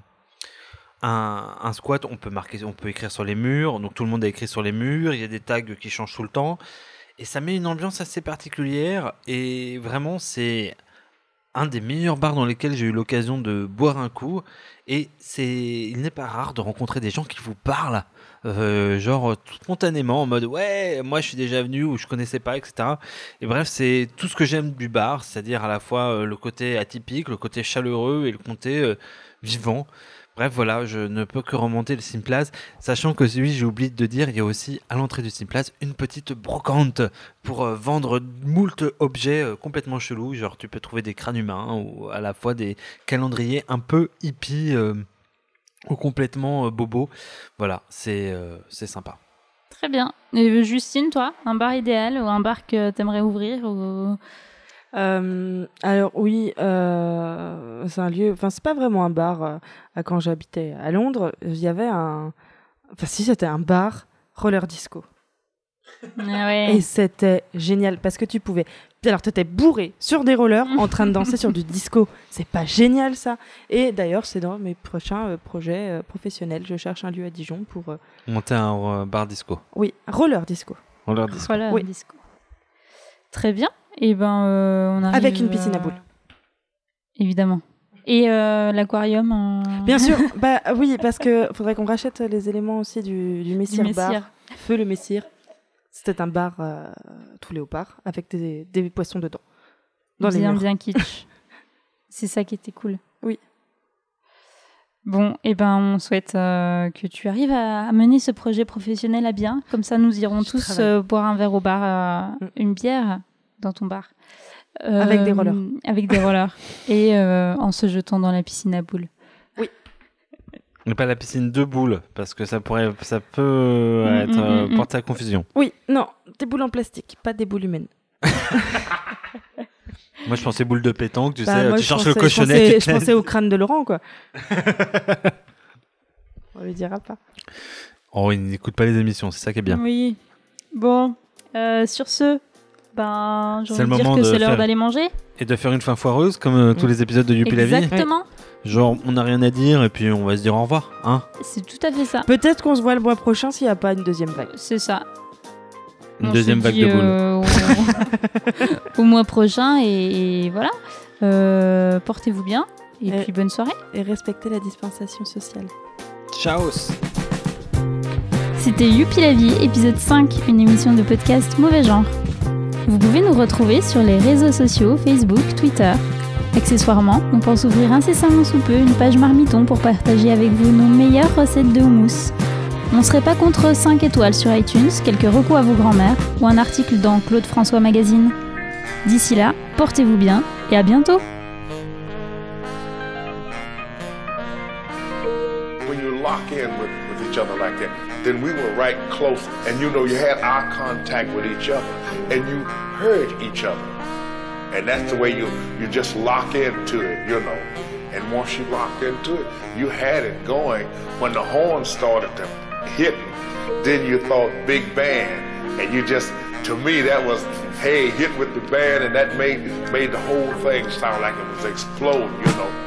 S1: un squat, on peut marquer, on peut écrire sur les murs. Donc tout le monde a écrit sur les murs. Il y a des tags qui changent tout le temps. Et ça met une ambiance assez particulière. Et vraiment, c'est un des meilleurs bars dans lesquels j'ai eu l'occasion de boire un coup. Et c'est, il n'est pas rare de rencontrer des gens qui vous parlent, euh, genre tout spontanément, en mode ouais, moi je suis déjà venu ou je connaissais pas, etc. Et bref, c'est tout ce que j'aime du bar, c'est-à-dire à la fois euh, le côté atypique, le côté chaleureux et le côté euh, vivant. Bref, voilà, je ne peux que remonter le Simplaz, sachant que oui, j'ai oublié de dire, il y a aussi à l'entrée du Simplaz une petite brocante pour euh, vendre moult objets euh, complètement chelous. Genre, tu peux trouver des crânes humains ou à la fois des calendriers un peu hippies euh, ou complètement bobos. Voilà, c'est c'est sympa.
S2: Très bien. Et Justine, toi, un bar idéal ou un bar que t'aimerais ouvrir ou...
S3: Euh, alors oui, euh, c'est un lieu. Enfin, c'est pas vraiment un bar. euh, à quand j'habitais à Londres, il y avait un. Enfin, si c'était un bar roller disco.
S2: Ah ouais.
S3: Et c'était génial parce que tu pouvais. Alors, tu étais bourré sur des rollers en train de danser sur du disco. C'est pas génial ça. Et d'ailleurs, c'est dans mes prochains euh, projets euh, professionnels. Je cherche un lieu à Dijon pour. euh,
S1: Monter un euh, bar disco.
S3: Oui, roller disco.
S1: Leur dit.
S2: Voilà,
S3: Oui.
S2: disco. Très bien. Et ben, euh, on arrive,
S3: Avec une piscine à
S2: euh,
S3: boules.
S2: Évidemment. Et euh, l'aquarium en...
S3: Bien sûr. bah oui, parce que faudrait qu'on rachète les éléments aussi du, du
S2: du
S3: Messire Bar.
S2: Messire.
S3: Feu le Messire. C'était un bar euh, tout léopard avec des, des poissons dedans. Dans
S2: bien, bien kitsch. C'est ça qui était cool.
S3: Oui.
S2: Bon, et ben on souhaite que tu arrives à, à mener ce projet professionnel à bien. Comme ça, nous irons
S3: Je
S2: tous boire un verre au bar,
S3: Mm.
S2: une bière dans ton bar.
S3: Avec des rollers.
S2: Avec des rollers. et euh, en se jetant dans la piscine à boules.
S1: Mais pas la piscine de boules, parce que ça pourrait, ça peut
S2: Mm,
S1: être
S2: mm,
S1: euh,
S2: mm, mm.
S1: porter à confusion.
S3: Oui, non, des boules en plastique, pas des boules humaines.
S1: Moi, je pensais boule de pétanque, tu
S3: Bah,
S1: sais,
S3: moi,
S1: tu
S3: je
S1: cherches
S3: pensais-
S1: le cochonnet.
S3: Je pensais, je
S1: traîne.
S3: pensais au crâne de Laurent, quoi. On lui dira pas.
S1: Oh, il n'écoute pas les émissions, c'est ça qui est bien.
S2: Oui. Bon, euh, sur ce, ben, j'ai
S1: C'est
S2: envie
S1: le
S2: de dire
S1: moment
S2: que
S1: de
S2: c'est l'heure
S1: faire-
S2: d'aller manger.
S1: Et de faire une fin foireuse, comme euh, tous
S3: Mm.
S1: les épisodes de Youpi la vie.
S2: Exactement.
S1: Genre, on n'a rien à dire, et puis on va se dire au revoir, hein
S2: C'est tout à fait ça.
S3: Peut-être qu'on se voit le mois prochain s'il n'y a pas une deuxième vague.
S2: C'est ça.
S1: Une
S2: On
S1: deuxième
S2: se
S1: vague
S2: dit,
S1: de boules.
S2: euh, au... au mois prochain et, et voilà. Euh, Portez-vous bien et
S3: Et-
S2: puis bonne soirée.
S3: Et respecter la dispensation sociale.
S1: Ciao
S2: C'était Youpi la vie, épisode 5, une émission de podcast Mauvais Genre. Vous pouvez nous retrouver sur les réseaux sociaux, Facebook, Twitter. Accessoirement, on pense ouvrir incessamment sous peu une page Marmiton pour partager avec vous nos meilleures recettes de houmous. On serait pas contre 5 étoiles sur iTunes, quelques recours à vos grands-mères ou un article dans Claude François Magazine. D'ici là, portez-vous bien et à bientôt
S7: each other like that, then we were right close. And you know, you had eye contact with each other and you heard each other. And that's the way you, you just lock into it, you know. And once you locked into it, you had it going. When the horn started to hit, then you thought big band. And you just, to me, that was, hey, hit with the band. And that made, made the whole thing sound like it was exploding, you know.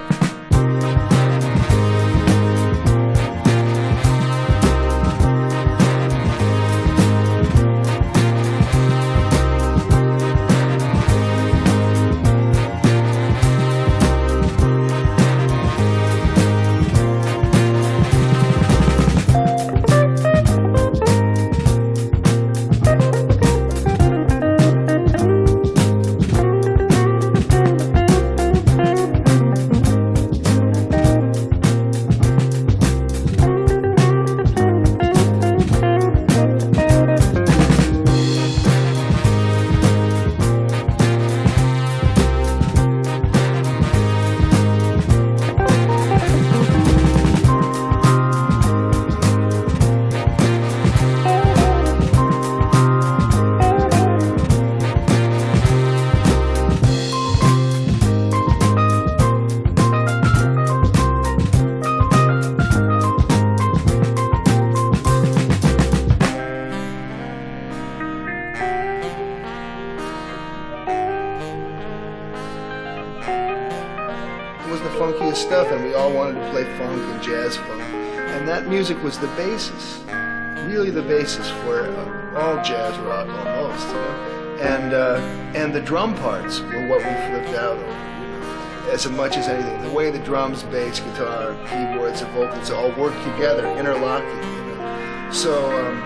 S8: Interlocking, you know. So um,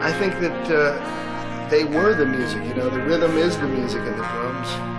S8: I think that uh, they were the music, you know. The rhythm is the music, and the drums